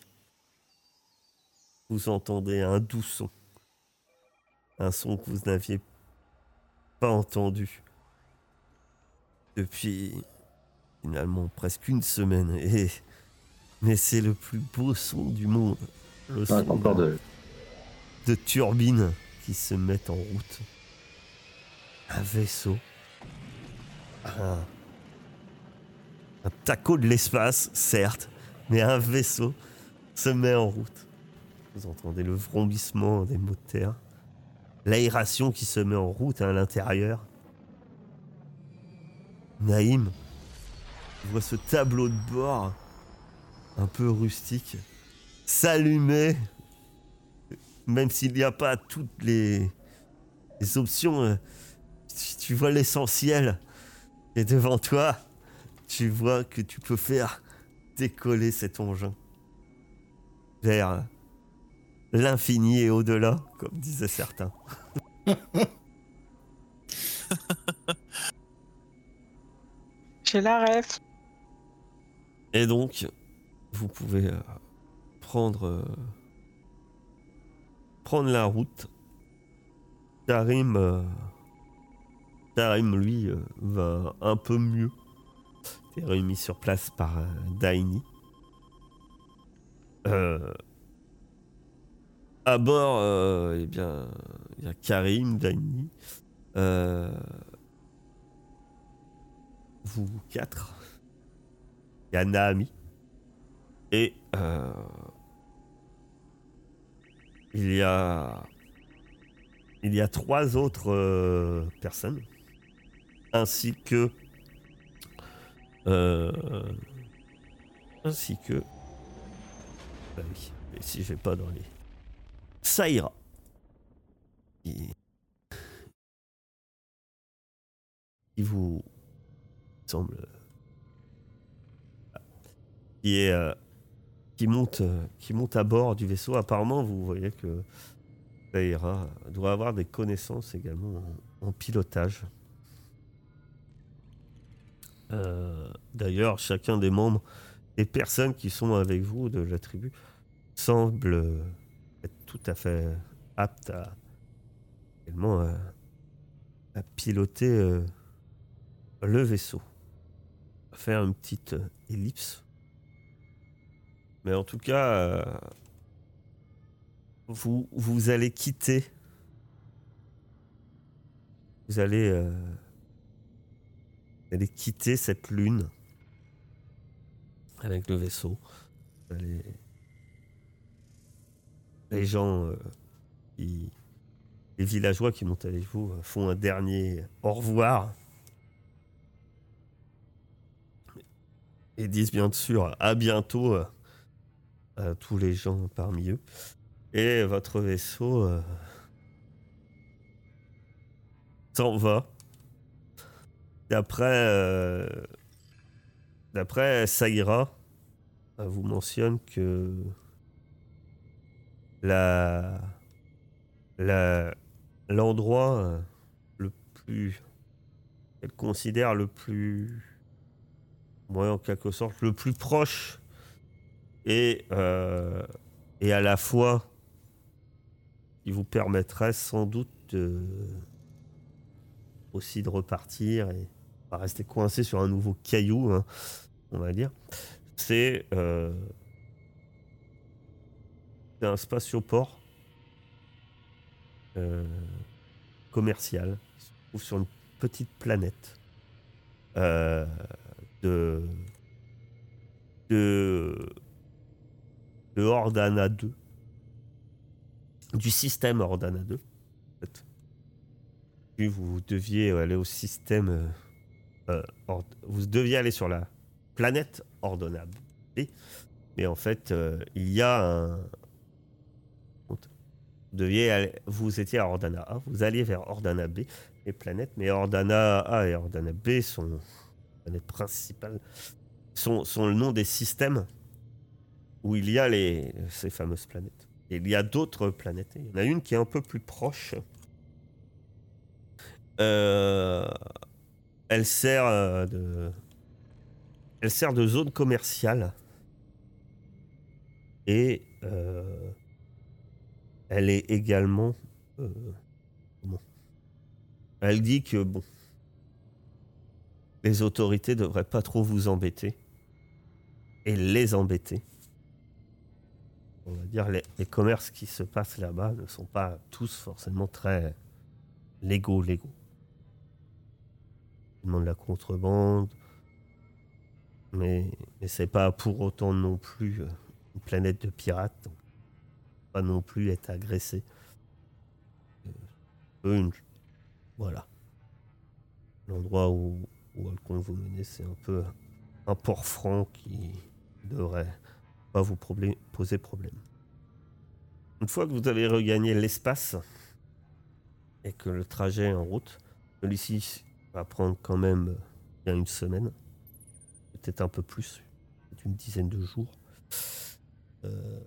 vous entendez un doux son. Un son que vous n'aviez pas entendu depuis finalement presque une semaine. Et... Mais c'est le plus beau son du monde. Le son de... de turbines qui se mettent en route. Un vaisseau. Un, un taco de l'espace, certes, mais un vaisseau se met en route. Vous entendez le vrombissement des moteurs, l'aération qui se met en route à l'intérieur. Naïm, je vois ce tableau de bord un peu rustique s'allumer, même s'il n'y a pas toutes les, options. Tu, vois l'essentiel. Et devant toi, tu vois que tu peux faire décoller cet engin vers l'infini et au-delà, comme disaient certains. J'ai la rêve. Et donc, vous pouvez euh, prendre, euh, prendre la route. Karim, euh, lui, va un peu mieux. Il est remis sur place par Daini. À bord, eh bien, il y a Karim, Daini. vous quatre. Il y a Naami. Et euh, il y a il y a trois autres euh, personnes ainsi que Euh, ainsi que. Bah oui, et si je vais pas dans les. Ça ira. Vous semble. Euh, monte, euh, qui monte à bord du vaisseau. Apparemment, vous voyez que Saïra doit avoir des connaissances également en, pilotage. Euh, D'ailleurs, chacun des membres, des personnes qui sont avec vous de la tribu, semble euh, tout à fait apte à, à, à piloter euh, le vaisseau. Va faire une petite euh, ellipse. Mais en tout cas, euh, vous, vous allez quitter. Vous allez, euh, vous allez quitter cette lune avec le vaisseau. Vous allez- les gens, euh, les villageois qui montent avec vous euh, font un dernier au revoir et disent bien sûr à bientôt euh, à tous les gens parmi eux. Et votre vaisseau s'en va. D'après d'après elle vous mentionne que la l'endroit euh, le plus elle considère le plus ouais, en quelque sorte le plus proche et euh, et à la fois qui vous permettrait sans doute de- aussi de repartir et pas rester coincé sur un nouveau caillou, hein, on va dire. C'est euh, c'est un spatioport euh, commercial qui se trouve sur une petite planète euh, de de Ordana 2 du système Ordana 2 en fait. Puis vous deviez aller au système euh, euh, vous deviez aller sur la planète Ordana B mais en fait il y a un deviez vous étiez à Ordana A vous alliez vers Ordana B les planètes mais Ordana A et Ordana B sont les principales sont, sont le nom des systèmes où il y a les, ces fameuses planètes. Il y a d'autres planètes. Il y en a une qui est un peu plus proche. Euh, elle sert euh, de, elle sert de zone commerciale. Et euh, elle est également, euh, elle dit que bon, les autorités devraient pas trop vous embêter et les embêter on va dire, les, les commerces qui se passent là-bas ne sont pas tous forcément très légaux, légaux. Ils demandent la contrebande, mais, mais c'est pas pour autant non plus euh, une planète de pirates, non plus être agressé. Euh, voilà. L'endroit où, où vous mener, c'est un peu un port franc qui devrait pas vous poser problème. Une fois que vous avez regagné l'espace et que le trajet est en route, celui-ci va prendre quand même bien une semaine, peut-être un peu plus, une dizaine de jours. Euh,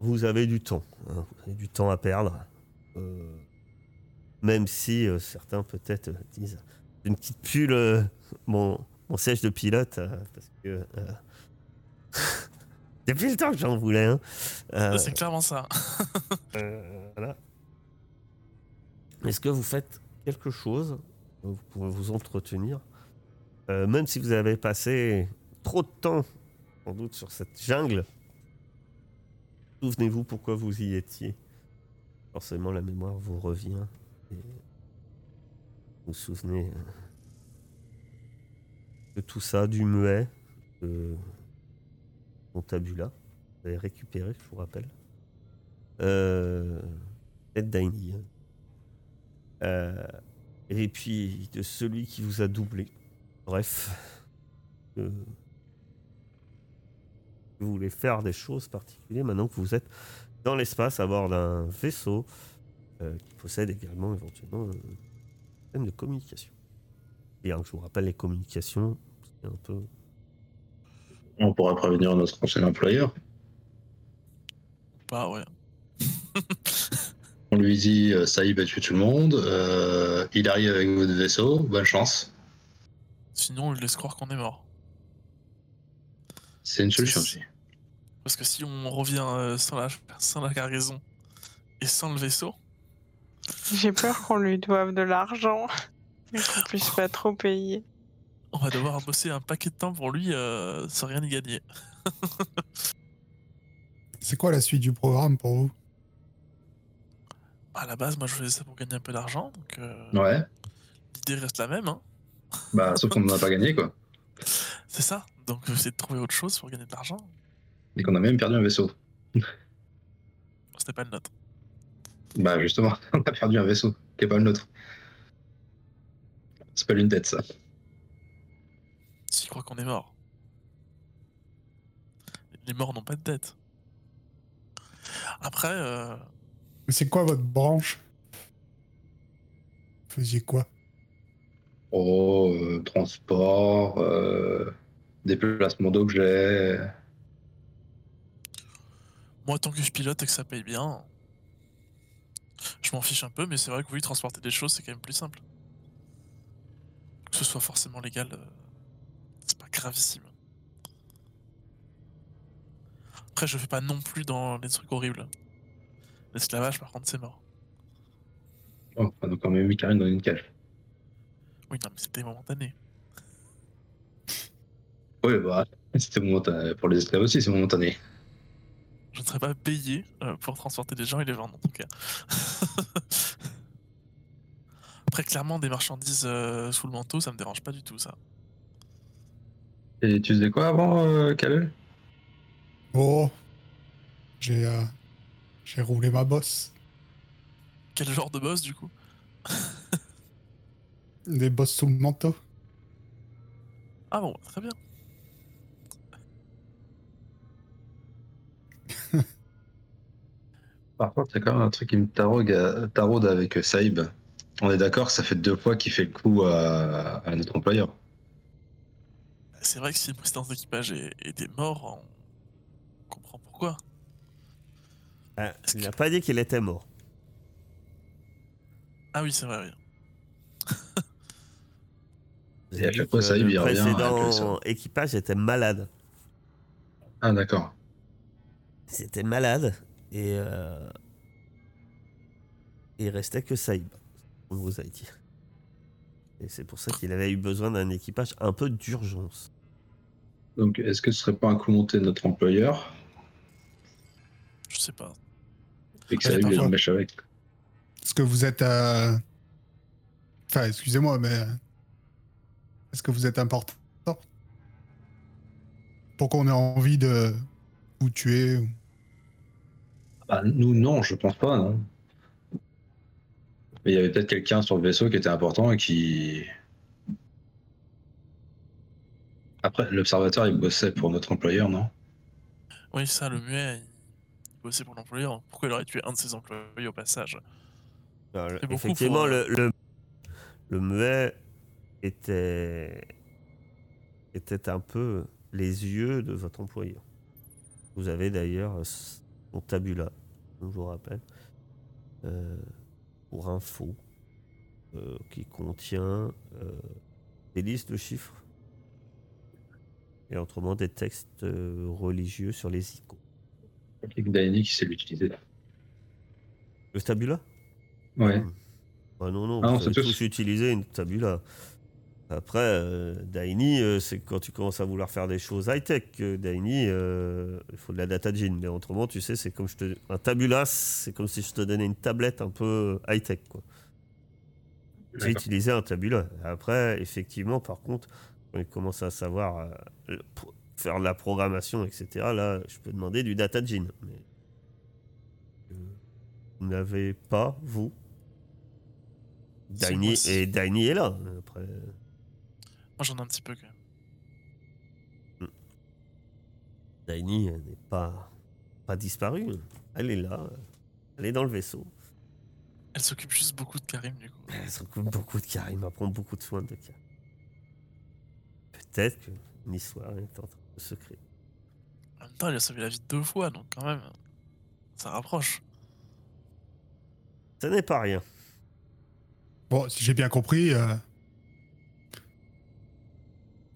vous avez du temps, hein, vous avez du temps à perdre, euh, même si euh, certains peut-être disent une petite pull euh, mon, mon siège de pilote euh, parce que depuis le temps que j'en voulais. Hein. C'est clairement ça. voilà. Est-ce que vous faites quelque chose Vous pouvez vous entretenir. Même si vous avez passé trop de temps, sans doute, sur cette jungle, souvenez-vous pourquoi vous y étiez. Forcément, la mémoire vous revient. Vous vous souvenez euh, de tout ça, du muet, de mon tabula. Vous avez récupéré, je vous rappelle. Euh, Dainy. hein. Euh, et puis de celui qui vous a doublé. Bref, que vous voulez faire des choses particulières maintenant que vous êtes dans l'espace à bord d'un vaisseau euh, qui possède également éventuellement un système de communication. Et hein, je vous rappelle, les communications, c'est un peu. On pourra prévenir notre ancien employeur. Pas, ouais. On lui dit euh, Saïb a tué tout le monde, euh, il arrive avec votre vaisseau, bonne chance. Sinon, on lui laisse croire qu'on est mort. C'est une solution aussi. Parce que si on revient euh, sans, la, sans la cargaison et sans le vaisseau, J'ai peur qu'on lui doive de l'argent et qu'on puisse pas trop payer. on va devoir bosser un paquet de temps pour lui euh, sans rien y gagner. C'est quoi la suite du programme pour vous? À la base, moi je faisais ça pour gagner un peu d'argent, donc euh, Ouais, l'idée reste la même. Hein. bah sauf qu'on n'en a pas gagné quoi. C'est ça. Donc je essayer de trouver autre chose pour gagner de l'argent. Et qu'on a même perdu un vaisseau. C'était pas le nôtre. Bah justement, on a perdu un vaisseau, qui est pas le nôtre. C'est pas l'une tête ça. S'il croit qu'on est mort. Les morts n'ont pas de dette. Après, euh, Mais C'est quoi votre branche? Vous faisiez quoi? Oh, euh, transport, euh, déplacement d'objets. moi tant que je pilote et que ça paye bien, je m'en fiche un peu, mais c'est vrai que oui, transporter des choses c'est quand même plus simple. Que ce soit forcément légal, euh, c'est pas gravissime. Après, je fais pas non plus dans les trucs horribles. L'esclavage, par contre, c'est mort. Oh, on quand même mis Karine dans une cage. Oui, non, mais c'était momentané. Oui, bah, c'était momentané. Pour les esclaves aussi, c'est momentané. Je ne serais pas payé euh, pour transporter des gens et les vendre, en tout cas. Après, clairement, des marchandises euh, sous le manteau, ça me dérange pas du tout, ça. Et tu faisais quoi avant, euh, Oh J'ai euh, j'ai roulé ma bosse. Quel genre de boss, du coup? Des bosses sous le manteau. Ah bon, très bien. Par contre, il y a quand même un truc qui me taraude, taraude avec euh, Saïb. On est d'accord que ça fait deux fois qu'il fait le coup à, à notre employeur. C'est vrai que si le président d'équipage était mort, on comprend pourquoi. Ah, il n'a pas dit qu'il était mort. Ah oui, c'est vrai, oui. Et à chaque fois, ça, il revient le précédent vaisseau. équipage était malade. Ah, d'accord. C'était malade et euh, il restait que Saïb, on vous a dit. Et c'est pour ça qu'il avait eu besoin d'un équipage un peu d'urgence. Donc, est-ce que ce serait pas un coup monté de notre employeur? Je sais pas. et que Ah, contre- mèche avec Est-ce que vous êtes. euh, Enfin, excusez-moi, mais. Est-ce que vous êtes important? Pour qu'on ait envie de vous tuer ou- Bah, nous, non, je pense pas, non. Mais il y avait peut-être quelqu'un sur le vaisseau qui était important et qui. Après, l'observateur, il bossait pour notre employeur, non? Oui, ça, le muet, il bossait pour l'employeur. Pourquoi il aurait tué un de ses employés au passage? Le- beaucoup effectivement, pour, le, le, le muet était, était un peu les yeux de votre employeur. Vous avez d'ailleurs tabula, je vous rappelle, euh, pour info, euh, qui contient euh, des listes de chiffres et autrement des textes religieux sur les icônes. Qui sait l'utiliser. Le tabula Ouais. Ah non, non, Ah c'est avez tous. utilisé une tabula. Après, euh, Daini, euh, c'est quand tu commences à vouloir faire des choses high-tech. que Daini, euh, il faut de la data gene. Mais autrement, tu sais, c'est comme je te... Un tabula, c'est comme si je te donnais une tablette un peu high-tech. quoi. J'ai utilisé un tabula. Après, effectivement, par contre, quand il commence à savoir euh, faire de la programmation, etc., là, je peux demander du data gene. Mais euh, vous n'avez pas, vous Daini, et Daini est là. Après, Moi, j'en ai un petit peu quand même. Daini euh, n'est pas, pas disparue. Elle est là. Elle est dans le vaisseau. Elle s'occupe juste beaucoup de Karim, du coup. Elle s'occupe beaucoup de Karim. Elle prend beaucoup de soin de Karim. Peut-être qu'une histoire est en train de se créer. En même temps, elle a sauvé la vie deux fois, donc quand même, ça rapproche. Ce n'est pas rien. Bon, si j'ai bien compris, euh,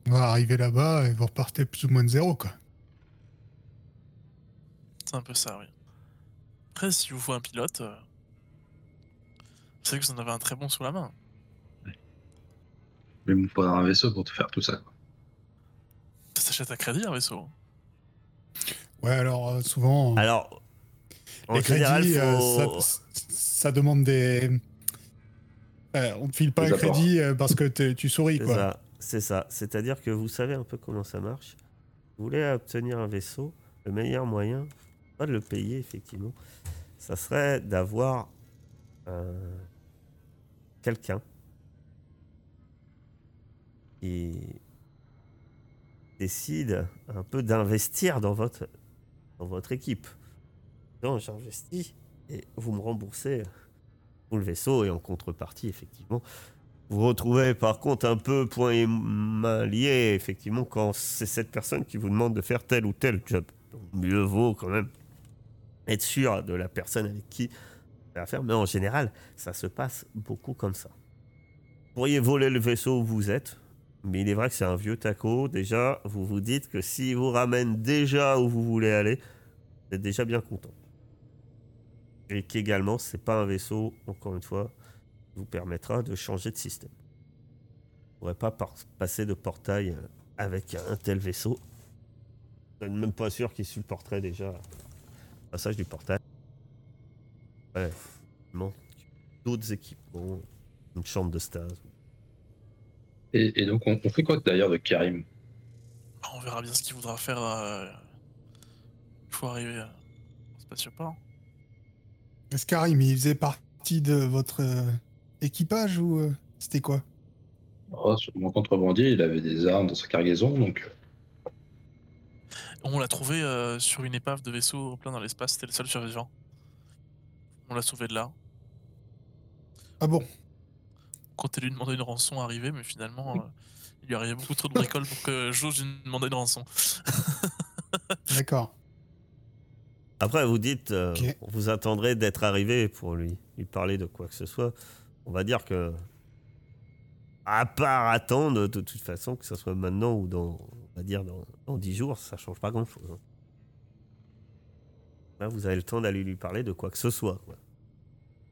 on va arriver là-bas et vous repartez plus ou moins de zéro, quoi. C'est un peu ça, oui. Après, si vous faut un pilote, euh, c'est que vous en avez un très bon sous la main. Mais il faudra un vaisseau pour te faire tout ça. quoi. Ça s'achète à crédit, un vaisseau. Ouais, alors euh, souvent, Alors, en les général, crédits, euh, faut- ça, ça demande des. Euh, on te file pas un crédit euh, parce que tu souris, quoi. ça, c'est ça. C'est-à-dire que vous savez un peu comment ça marche. Vous voulez obtenir un vaisseau, le meilleur moyen, pas de le payer effectivement, ça serait d'avoir euh, quelqu'un qui décide un peu d'investir dans votre, dans votre équipe. Donc j'investis et vous me remboursez pour le vaisseau et en contrepartie effectivement vous retrouvez par contre un peu point et main liés, effectivement, quand c'est cette personne qui vous demande de faire tel ou tel job. Mieux vaut quand même être sûr de la personne avec qui vous avez affaire. Mais en général, ça se passe beaucoup comme ça. Vous pourriez voler le vaisseau où vous êtes, mais il est vrai que c'est un vieux taco. Déjà, vous vous dites que s'il vous ramène déjà où vous voulez aller, vous êtes déjà bien content. Et qu'également, c'est pas un vaisseau, encore une fois, vous permettra de changer de système. Vous ne pourrez pas par- passer de portail euh, avec un tel vaisseau. Vous n'êtes même pas sûr qu'il supporterait déjà le passage du portail. Ouais, il manque d'autres équipements, une chambre de stase. Et, et donc, on, on fait quoi d'ailleurs de Karim? Bah, On verra bien ce qu'il voudra faire euh, une fois arrivé euh, au spatioport. Est-ce Karim, il faisait partie de votre euh, équipage ou euh, c'était quoi? Oh, Sur mon contrebandier, il avait des armes dans sa cargaison, donc On l'a trouvé euh, sur une épave de vaisseau plein dans l'espace, c'était le seul survivant. On l'a sauvé de là. Ah bon? On comptait lui demander une rançon arrivée, mais finalement, euh, il lui arrivait beaucoup trop de bricoles pour que j'ose lui demander une rançon. D'accord. Après, vous dites, euh, vous attendrez d'être arrivé pour lui, lui parler de quoi que ce soit. On va dire que, à part attendre, de toute façon, que ce soit maintenant ou dans, on va dire, dans, dans 10 jours, ça change pas grand-chose. hein. Là, vous avez le temps d'aller lui parler de quoi que ce soit. quoi.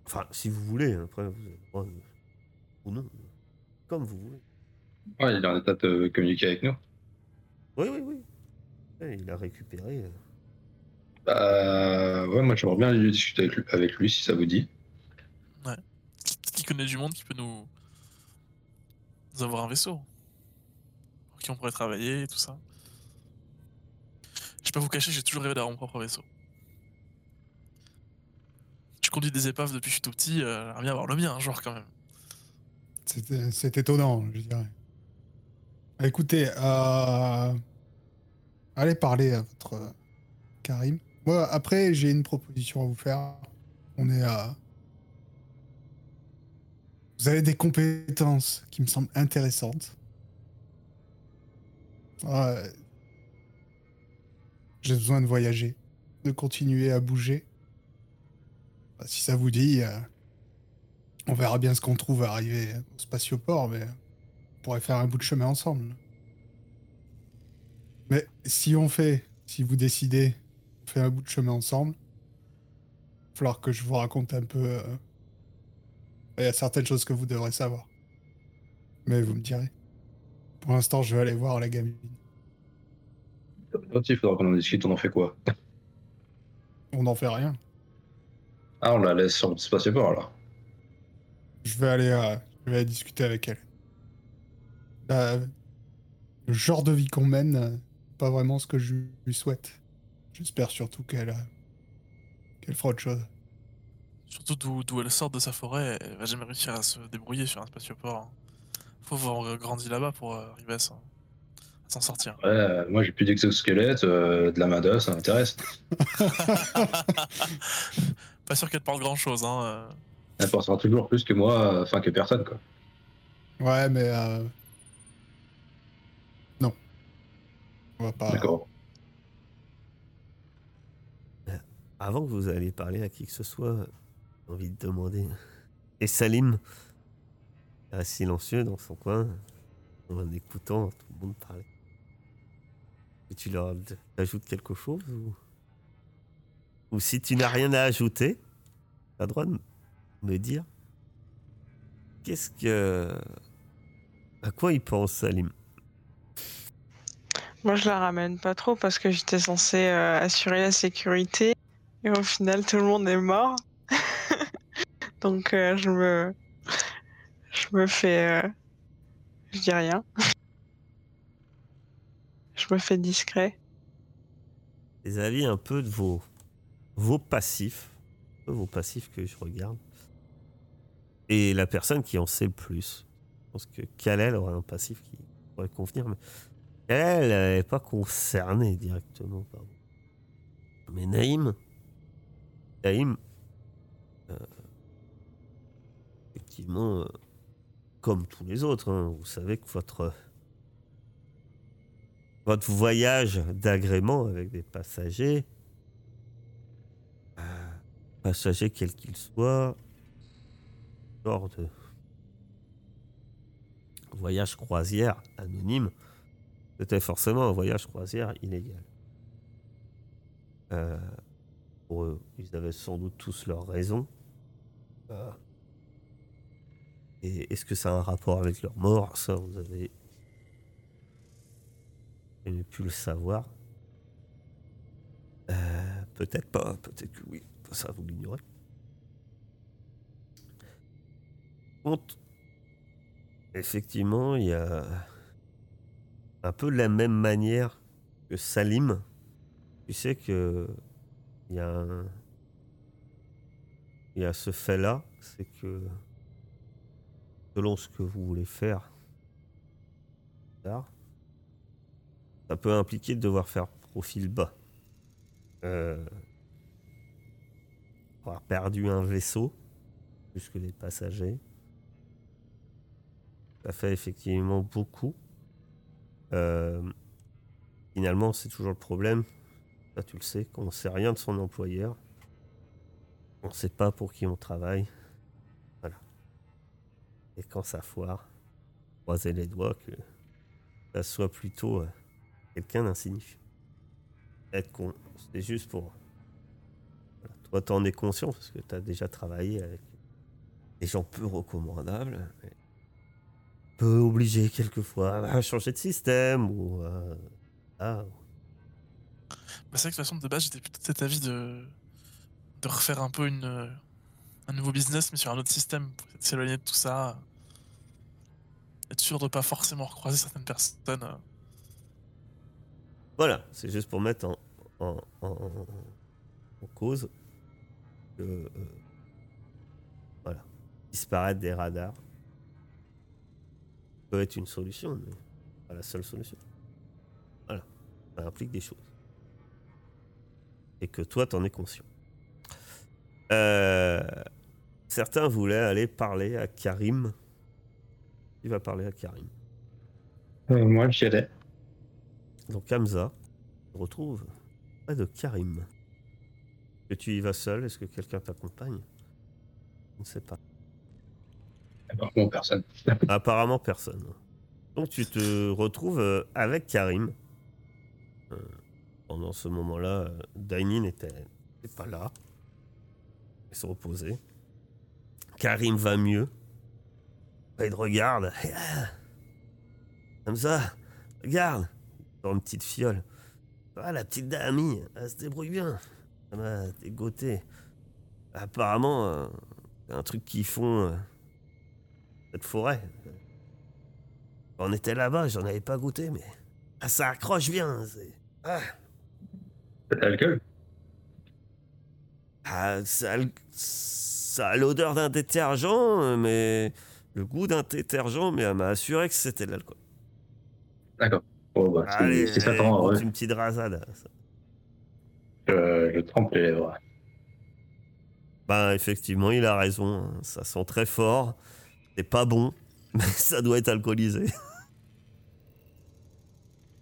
Enfin, si vous voulez, hein, après, vous avez le droit de- ou non, comme vous voulez. ouais, il est en état de communiquer avec nous. Oui, oui, oui. Ouais, il a récupéré. euh, Bah, ouais, moi j'aimerais bien aller discuter avec lui, avec lui, si ça vous dit. Peut-être qu'il connaît du monde qui peut nous... avoir un vaisseau. Pour qui on pourrait travailler et tout ça. Je vais pas vous cacher, j'ai toujours rêvé d'avoir mon propre vaisseau. Je conduis des épaves depuis que je suis tout petit, euh, j'aimerais bien avoir le mien jour quand même. C'est c'est étonnant, je dirais. Écoutez, euh, allez parler à votre euh, Karim. Moi, après, j'ai une proposition à vous faire. On est à. Vous avez des compétences qui me semblent intéressantes. Ouais. J'ai besoin de voyager, de continuer à bouger. Bah, si ça vous dit, euh, on verra bien ce qu'on trouve à arriver au spatioport, mais on pourrait faire un bout de chemin ensemble. Mais si on fait, si vous décidez, on fait un bout de chemin ensemble, il va falloir que je vous raconte un peu. euh, Il y a certaines choses que vous devrez savoir. Mais vous me direz. Pour l'instant, je vais aller voir la gamine. Quand il faudra qu'on en discute, on en fait quoi? On n'en fait rien. Ah, on la laisse sur le alors. Je vais aller, euh, je vais aller discuter avec elle. La- le genre de vie qu'on mène, euh, pas vraiment ce que je lui souhaite. J'espère surtout qu'elle, euh, qu'elle fera autre chose. Surtout d'où elle sort de sa forêt, elle va jamais réussir à se débrouiller sur un spatioport. hein. Faut avoir grandi là-bas pour euh, arriver à, s'en- sortir. Ouais, euh, moi j'ai plus d'exosquelette, euh, de la main d'œuvre, ça m'intéresse. Pas sûr qu'elle porte grand chose. Hein. Elle pensera toujours plus que moi, enfin que personne quoi. Ouais, mais. euh, Non. On va pas. D'accord. Avant que vous alliez parler à qui que ce soit, envie de demander. Et Salim, silencieux dans son coin, en écoutant tout le monde parler. Et tu leur ajoutes quelque chose ou, ou si tu n'as rien à ajouter, tu as le droit de me dire qu'est-ce que. À quoi il pense, Salim? Moi, je la ramène pas trop parce que j'étais censée euh, assurer la sécurité. Et au final, tout le monde est mort. Donc, euh, je me. Je me fais. euh, Je dis rien. Je me fais discret. des avis un peu de vos, vos passifs, vos passifs que je regarde, et la personne qui en sait le plus. Je pense que Kalel aurait un passif qui pourrait convenir, mais elle n'est pas concernée directement par vous. Mais Naïm, Naïm, euh, euh, comme tous les autres, hein, vous savez que votre votre voyage d'agrément avec des passagers, euh, passagers quels qu'ils soient, genre de voyage croisière anonyme, c'était forcément un voyage croisière illégal. Euh, pour eux, ils avaient sans doute tous leurs raisons. Et est-ce que ça a un rapport avec leur mort? Ça, vous avez jamais pu le savoir. Euh, peut-être pas, peut-être que oui. Ça, vous l'ignorez. Effectivement, il y a un peu de la même manière que Salim. Tu sais que il y a un- il y a ce fait-là, c'est que selon ce que vous voulez faire, ça peut impliquer de devoir faire profil bas. Euh, avoir perdu un vaisseau, plus que des passagers. Ça fait effectivement beaucoup. Euh, finalement, c'est toujours le problème. Tu le sais, qu'on ne sait rien de son employeur. On ne sait pas pour qui on travaille. Et quand ça foire, croisez les doigts que ça soit plutôt euh, quelqu'un d'insignifiant. Être con, c'est juste pour. Toi, t'en es conscient parce que t'as déjà travaillé avec des gens peu recommandables. mais Peu obligés quelquefois à changer de système ou. euh, ah, Bah, c'est vrai que de toute façon, de base, j'étais plutôt de cet avis de, de refaire un peu une, euh, un nouveau business, mais sur un autre système, pour s'éloigner de tout ça. Être sûr de pas forcément recroiser certaines personnes. Voilà, c'est juste pour mettre en cause que euh, voilà, disparaître des radars peut être une solution, mais pas la seule solution. Voilà, ça implique des choses. Et que toi, t'en es conscient. Euh, certains voulaient aller parler à Karim. Il va parler à Karim. Euh, moi allais. Donc Hamza se retrouve près de Karim. Est-ce que tu y vas seul Est-ce que quelqu'un t'accompagne? Je ne sais pas. Par contre, personne. Apparemment personne. Donc tu te retrouves euh, avec Karim. Euh, pendant ce moment-là, euh, Dainin n'était n'était pas là. Il se reposait. Karim va mieux. Il te regarde. Ah Hamza, regarde. Sort une petite fiole. Ah, la petite Dami, elle se débrouille bien. Elle m'a dégoté. Apparemment, euh, c'est un truc qu'ils font. euh, cette forêt. On était là-bas, j'en avais pas goûté, mais ah, ça accroche bien. c'est- Ah, l'alcool ah, ça, ça a l'odeur d'un détergent, mais le goût d'un détergent, mais elle m'a assuré que c'était de l'alcool. D'accord. Bah, c'est- Allez, c'est ça, ouais. une petite rasade. Je, je trempe les lèvres. Ben, effectivement, il a raison. hein. Ça sent très fort. C'est pas bon, mais ça doit être alcoolisé.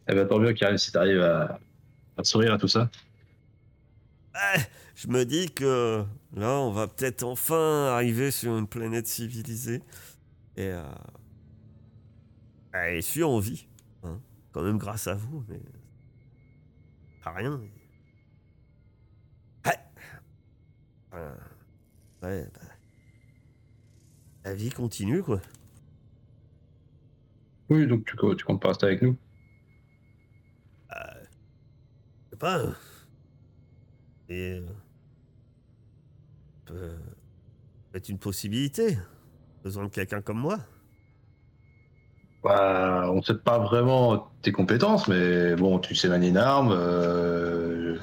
Eh ben, tant mieux, Karim, si t'arrives à, à sourire à tout ça. Ah, je me dis que là, on va peut-être enfin arriver sur une planète civilisée. Et, euh, et suis en vie. hein. Quand même grâce à vous, mais pas rien. Ouais. Euh, ouais, bah, la vie continue, quoi. Oui, donc tu, tu comptes pas rester avec nous? Je sais pas. Et. euh, peut être une possibilité. Besoin de quelqu'un comme moi. Bah, on sait pas vraiment tes compétences, mais bon, tu sais manier une arme, euh,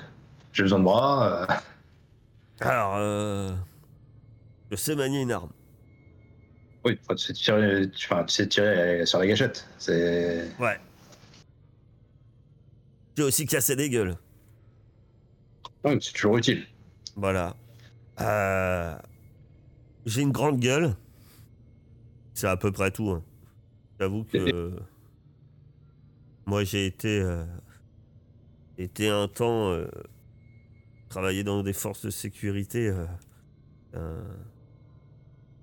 j'ai besoin de bras. euh, Alors, euh, je sais manier une arme. oui, enfin, tu sais tirer, tu, enfin, tu sais tirer sur la gâchette. C'est. Ouais. J'ai aussi cassé des gueules. C'est toujours utile. Voilà. Euh, J'ai une grande gueule. C'est à peu près tout. hein. J'avoue que. Moi, j'ai été. euh, été un temps. euh, travailler dans des forces de sécurité.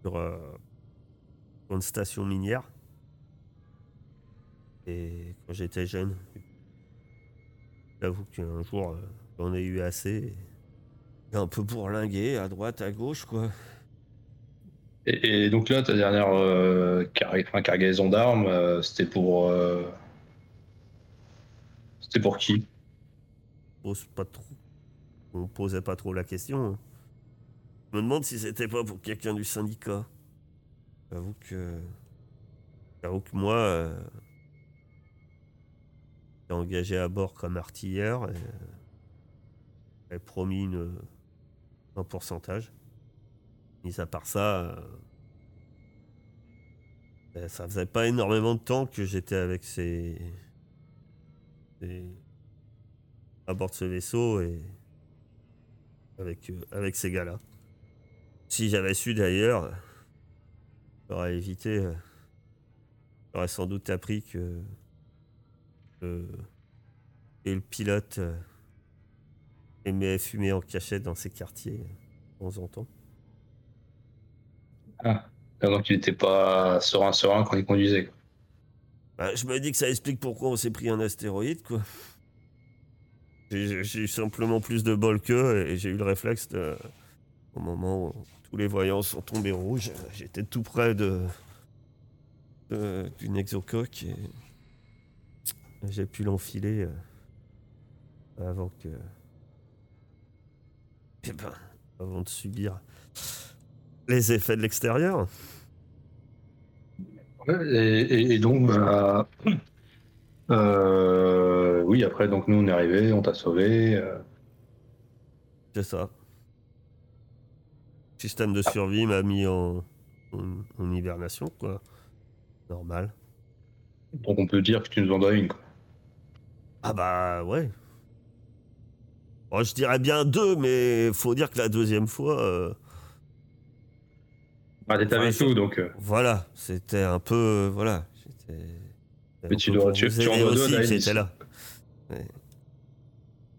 sur, une station minière. Et quand j'étais jeune. J'avoue qu'un jour, j'en ai eu assez. Un peu bourlingué à droite, à gauche, quoi. Et, et donc là, ta dernière euh, car- cargaison d'armes, euh, c'était pour. euh, C'était pour qui? Pose pas trop. On posait pas trop la question. hein. Je me demande si c'était pas pour quelqu'un du syndicat. J'avoue que. J'avoue que moi. euh, J'étais engagé à bord comme artilleur. Et, promis une, un pourcentage. Mis à part ça. euh, ben, ça faisait pas énormément de temps que j'étais avec ces. à bord de ce vaisseau et avec, euh, avec ces gars-là. Si j'avais su d'ailleurs, j'aurais évité, euh, j'aurais sans doute appris que, et le pilote euh, aimait fumer en cachette dans ses quartiers de temps en temps. Ah, donc il était pas serein serein quand il conduisait. quoi. Bah, je me dis que ça explique pourquoi on s'est pris un astéroïde, quoi. J'ai eu simplement plus de bol qu'eux et j'ai eu le réflexe de. Au moment où tous les voyants sont tombés rouges, j'étais tout près de. de- d'une exocoque et. J'ai pu l'enfiler euh, avant que. Eh ben, avant de subir les effets de l'extérieur. Et, et- et donc, bah, euh, oui, après, donc nous on est arrivé, on t'a sauvé. euh, C'est ça. Système de survie m'a mis en, en, en hibernation, quoi. Normal. donc on peut dire que tu nous en dois une. Quoi. Ah bah ouais. Bon, je dirais bien deux, mais faut dire que la deuxième fois, euh, Ah, t'étais Enfin, avec donc. euh, voilà, c'était un peu, euh, voilà, Mais tu dois- tu- tu en Alice. j'étais là. Mais,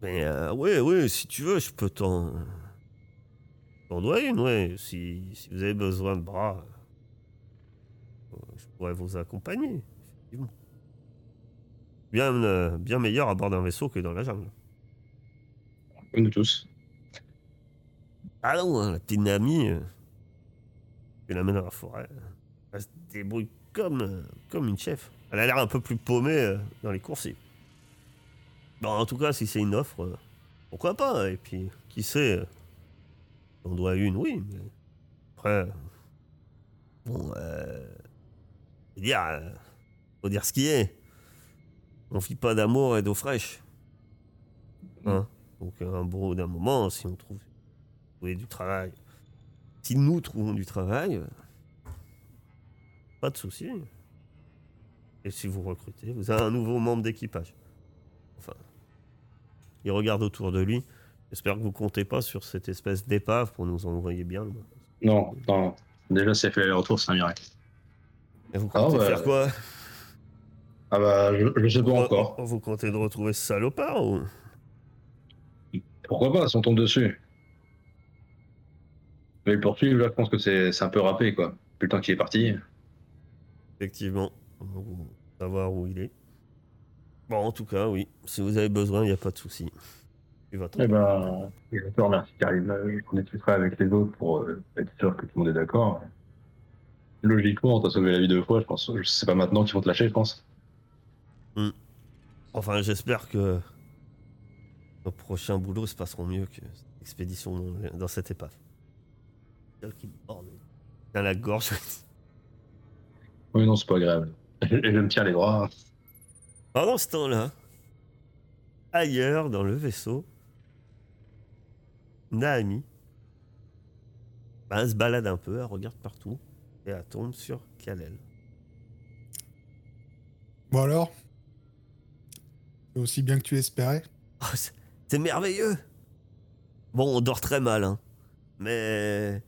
mais euh, ouais, si tu veux, je peux t'en. T'en dois une, ouais. Si, si vous avez besoin de bras, je pourrais vous accompagner, effectivement. Bien, euh, bien meilleur à bord d'un vaisseau que dans la jungle. Nous tous. Ah non, hein, la petite Nami, euh, tu l'amènes dans la forêt. Elle se débrouille comme, euh, comme une chef. Elle a l'air un peu plus paumée euh, dans les coursives. Bon, en tout cas, si c'est une offre, pourquoi pas Et puis, qui sait On doit une, oui. Mais après, bon, euh, faut dire, faut dire ce qui est. On vit pas d'amour et d'eau fraîche. Hein Donc, un beau d'un moment, si on trouve du travail. Si nous trouvons du travail, euh, pas de souci. Et si vous recrutez, vous avez un nouveau membre d'équipage. Enfin, il regarde autour de lui. J'espère que vous comptez pas sur cette espèce d'épave pour nous envoyer bien. loin. Non, non. Déjà, elle fait l'aller-retour, ça m'irait. Et vous Ah, comptez bah, faire quoi? Ah bah, je, je sais pas Vous- encore. Vous comptez de retrouver ce salopard ou? Pourquoi pas, si on tombe dessus Mais le poursuivre, là, je pense que c'est c'est un peu râpé, quoi. Depuis le temps qu'il est parti. Effectivement, vous savoir où il est. Bon, en tout cas, oui. Si vous avez besoin, il n'y a pas de souci. Tu vas Eh ben, je te remercie, Karim. Euh, On discutera avec les autres pour euh, être sûr que tout le monde est d'accord. Logiquement, t'as sauvé la vie deux fois, je pense. C'est pas maintenant qu'ils vont te lâcher, je pense. Enfin, j'espère que nos prochains boulots se passeront mieux que cette expédition dans, dans cette épave. Celle qui me borde dans la gorge. Oui, non, c'est pas agréable. Et je me tiens les bras. Pendant ce temps-là, ailleurs dans le vaisseau, Naomi ben, elle se balade un peu, elle regarde partout et elle tombe sur Kalel. Bon alors? C'est aussi bien que tu espérais Oh, c'est- merveilleux. Bon, on dort très mal, hein. Mais.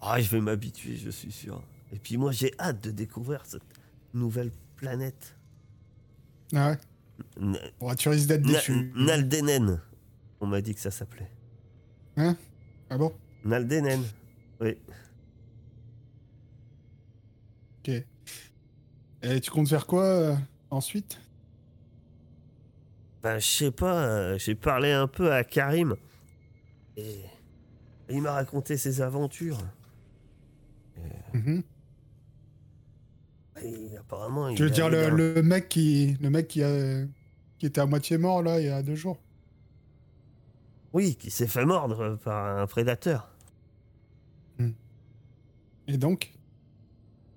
Ah, je vais m'habituer, je suis sûr. Et puis moi, j'ai hâte de découvrir cette nouvelle planète. Ah ouais? N- Bon, tu risques d'être déçu. Naldenen. On m'a dit que ça s'appelait. Ah bon? Naldenen. Oui. Ok. Et tu comptes faire quoi euh, ensuite? Ben, je sais pas, euh, j'ai parlé un peu à Karim. Et. Il m'a raconté ses aventures. Mhm. Et apparemment, il Tu veux dire le, mec qui le mec qui, a, qui était à moitié mort là il y a deux jours Oui, qui s'est fait mordre par un prédateur. Et donc?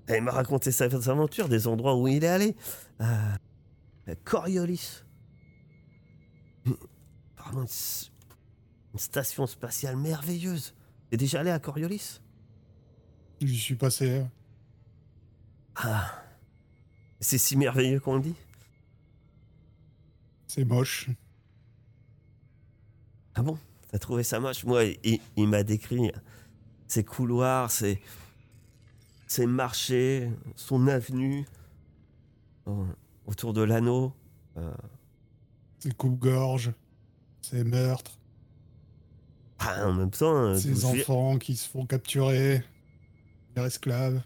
Et il m'a raconté ses aventures, des endroits où il est allé. Euh, Coriolis. Une, station spatiale merveilleuse. T'es déjà allé à Coriolis? J'y suis passé. Ah. C'est si merveilleux qu'on le dit. C'est moche. Ah bon? T'as trouvé ça moche? Moi, il, il m'a décrit ses couloirs, ses, ses marchés, son avenue autour de l'anneau. Euh, C'est coupe-gorge. C'est meurtre. ah, en même temps, euh, Ces enfants qui se font capturer. Les esclaves.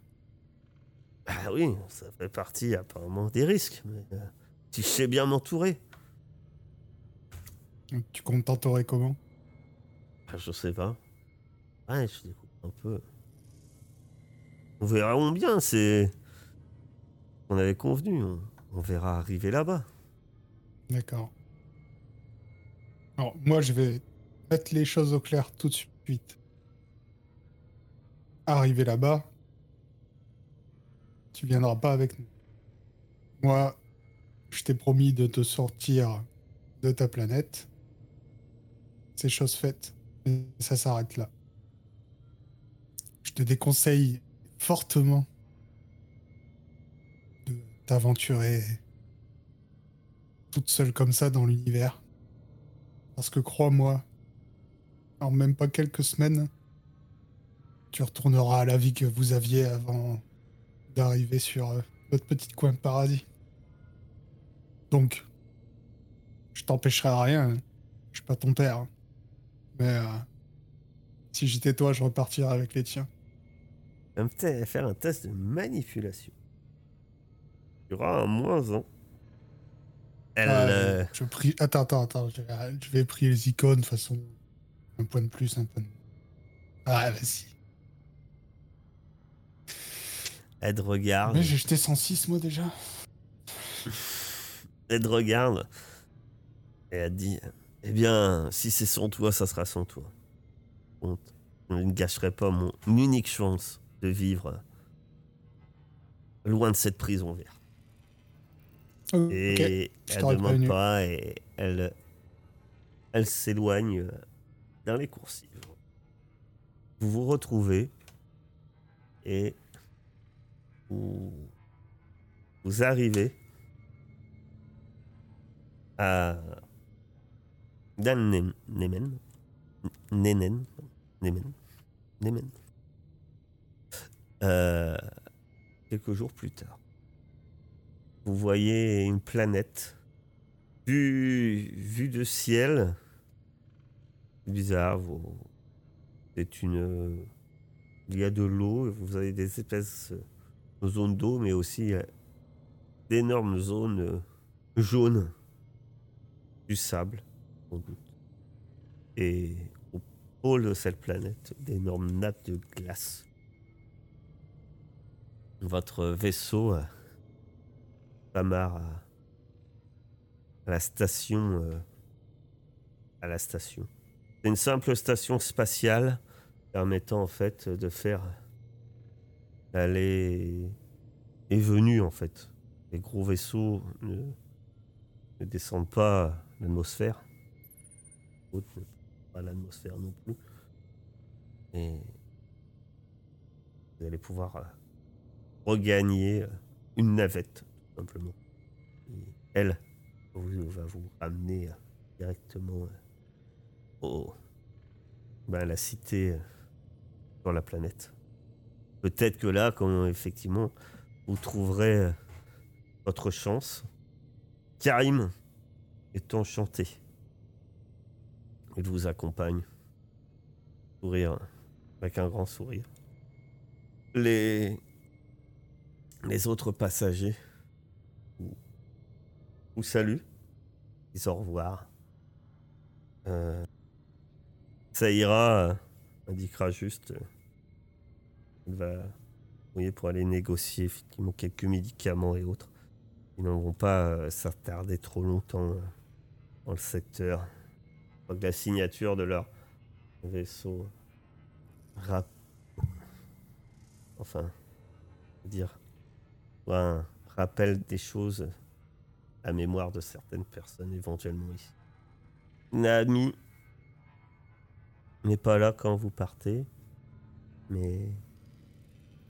Ah oui, ça fait partie apparemment des risques. Mais euh, si je sais bien m'entourer, Tu comptes t'entourer comment? Ah, je sais pas. Ouais, je découvre un peu. On verra on bien, c'est. On avait convenu, on, on verra arriver là-bas. D'accord. Alors, moi, je vais mettre les choses au clair tout de suite. Arrivé là-bas, tu viendras pas avec nous. Moi, je t'ai promis de te sortir de ta planète. C'est chose faite. Et ça s'arrête là. Je te déconseille fortement de t'aventurer toute seule comme ça dans l'univers. Parce que crois-moi, en même pas quelques semaines, tu retourneras à la vie que vous aviez avant d'arriver sur euh, votre petit coin de paradis. Donc, je t'empêcherai à rien. hein. Je suis pas ton père. hein. Mais euh, si j'étais toi, je repartirais avec les tiens. Faire un test de manipulation. Il y aura un moins 1. Elle. Ah, euh, je prie... Attends, attends, attends. Je vais, prier les icônes de façon. Un point de plus, un point de. Ah, vas-y. elle te regarde. Mais j'ai jeté 106 moi déjà. Elle te regarde. Et elle te dit Eh bien, si c'est sans toi, ça sera sans toi. Honte. Je ne gâcherai pas mon unique chance de vivre loin de cette prison verte. Ok. Et elle t'aurais demande pas et elle, elle s'éloigne dans les coursives. Vous vous retrouvez et vous vous arrivez à Dan Nem- Nemen. Nenen. Nemen. Nemen. Euh, quelques jours plus tard. Vous voyez une planète vue, de ciel. Bizarre. C'est une. Il y a de l'eau. Vous avez des espèces de zones d'eau, mais aussi d'énormes zones jaunes. Du sable, sans doute. Et au pôle de cette planète, d'énormes nappes de glace. Votre vaisseau à, la station. euh, à la station. C'est une simple station spatiale permettant en fait de faire aller et venue en fait. Les gros vaisseaux ne, descendent pas l'atmosphère. Pas l'atmosphère non plus. Et vous allez pouvoir euh, regagner euh, une navette, simplement. Elle va vous ramener euh, directement euh, au, ben, à la cité euh, sur la planète. Peut-être que là, effectivement vous trouverez votre chance, Karim est enchanté. Il vous accompagne. Sourire, avec un grand sourire. Les, autres passagers vous saluent, disent au revoir. Euh, ça ira, euh, indiquera juste. euh, il va, pour aller négocier effectivement quelques médicaments et autres. Ils n'en pas s'attarder trop longtemps dans le secteur. Que la signature de leur vaisseau rap... enfin, des choses à mémoire de certaines personnes éventuellement ici. Naomi n'est pas là quand vous partez, mais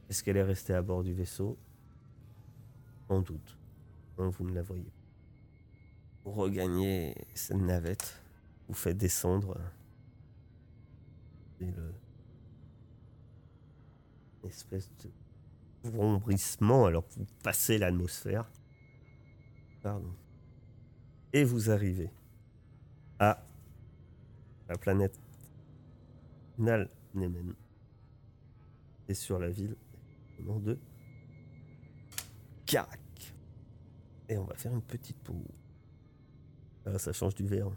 est-ce qu'elle est restée à bord du vaisseau? En doute. Vous ne la voyez pas. Vous regagnez cette navette, vous faites descendre et espèce de vrombrissement alors que vous passez l'atmosphère. Pardon. Et vous arrivez à la planète Nal Nemen. Et sur la ville de Karak. Et on va faire une petite pause. Ah, ça change du verre.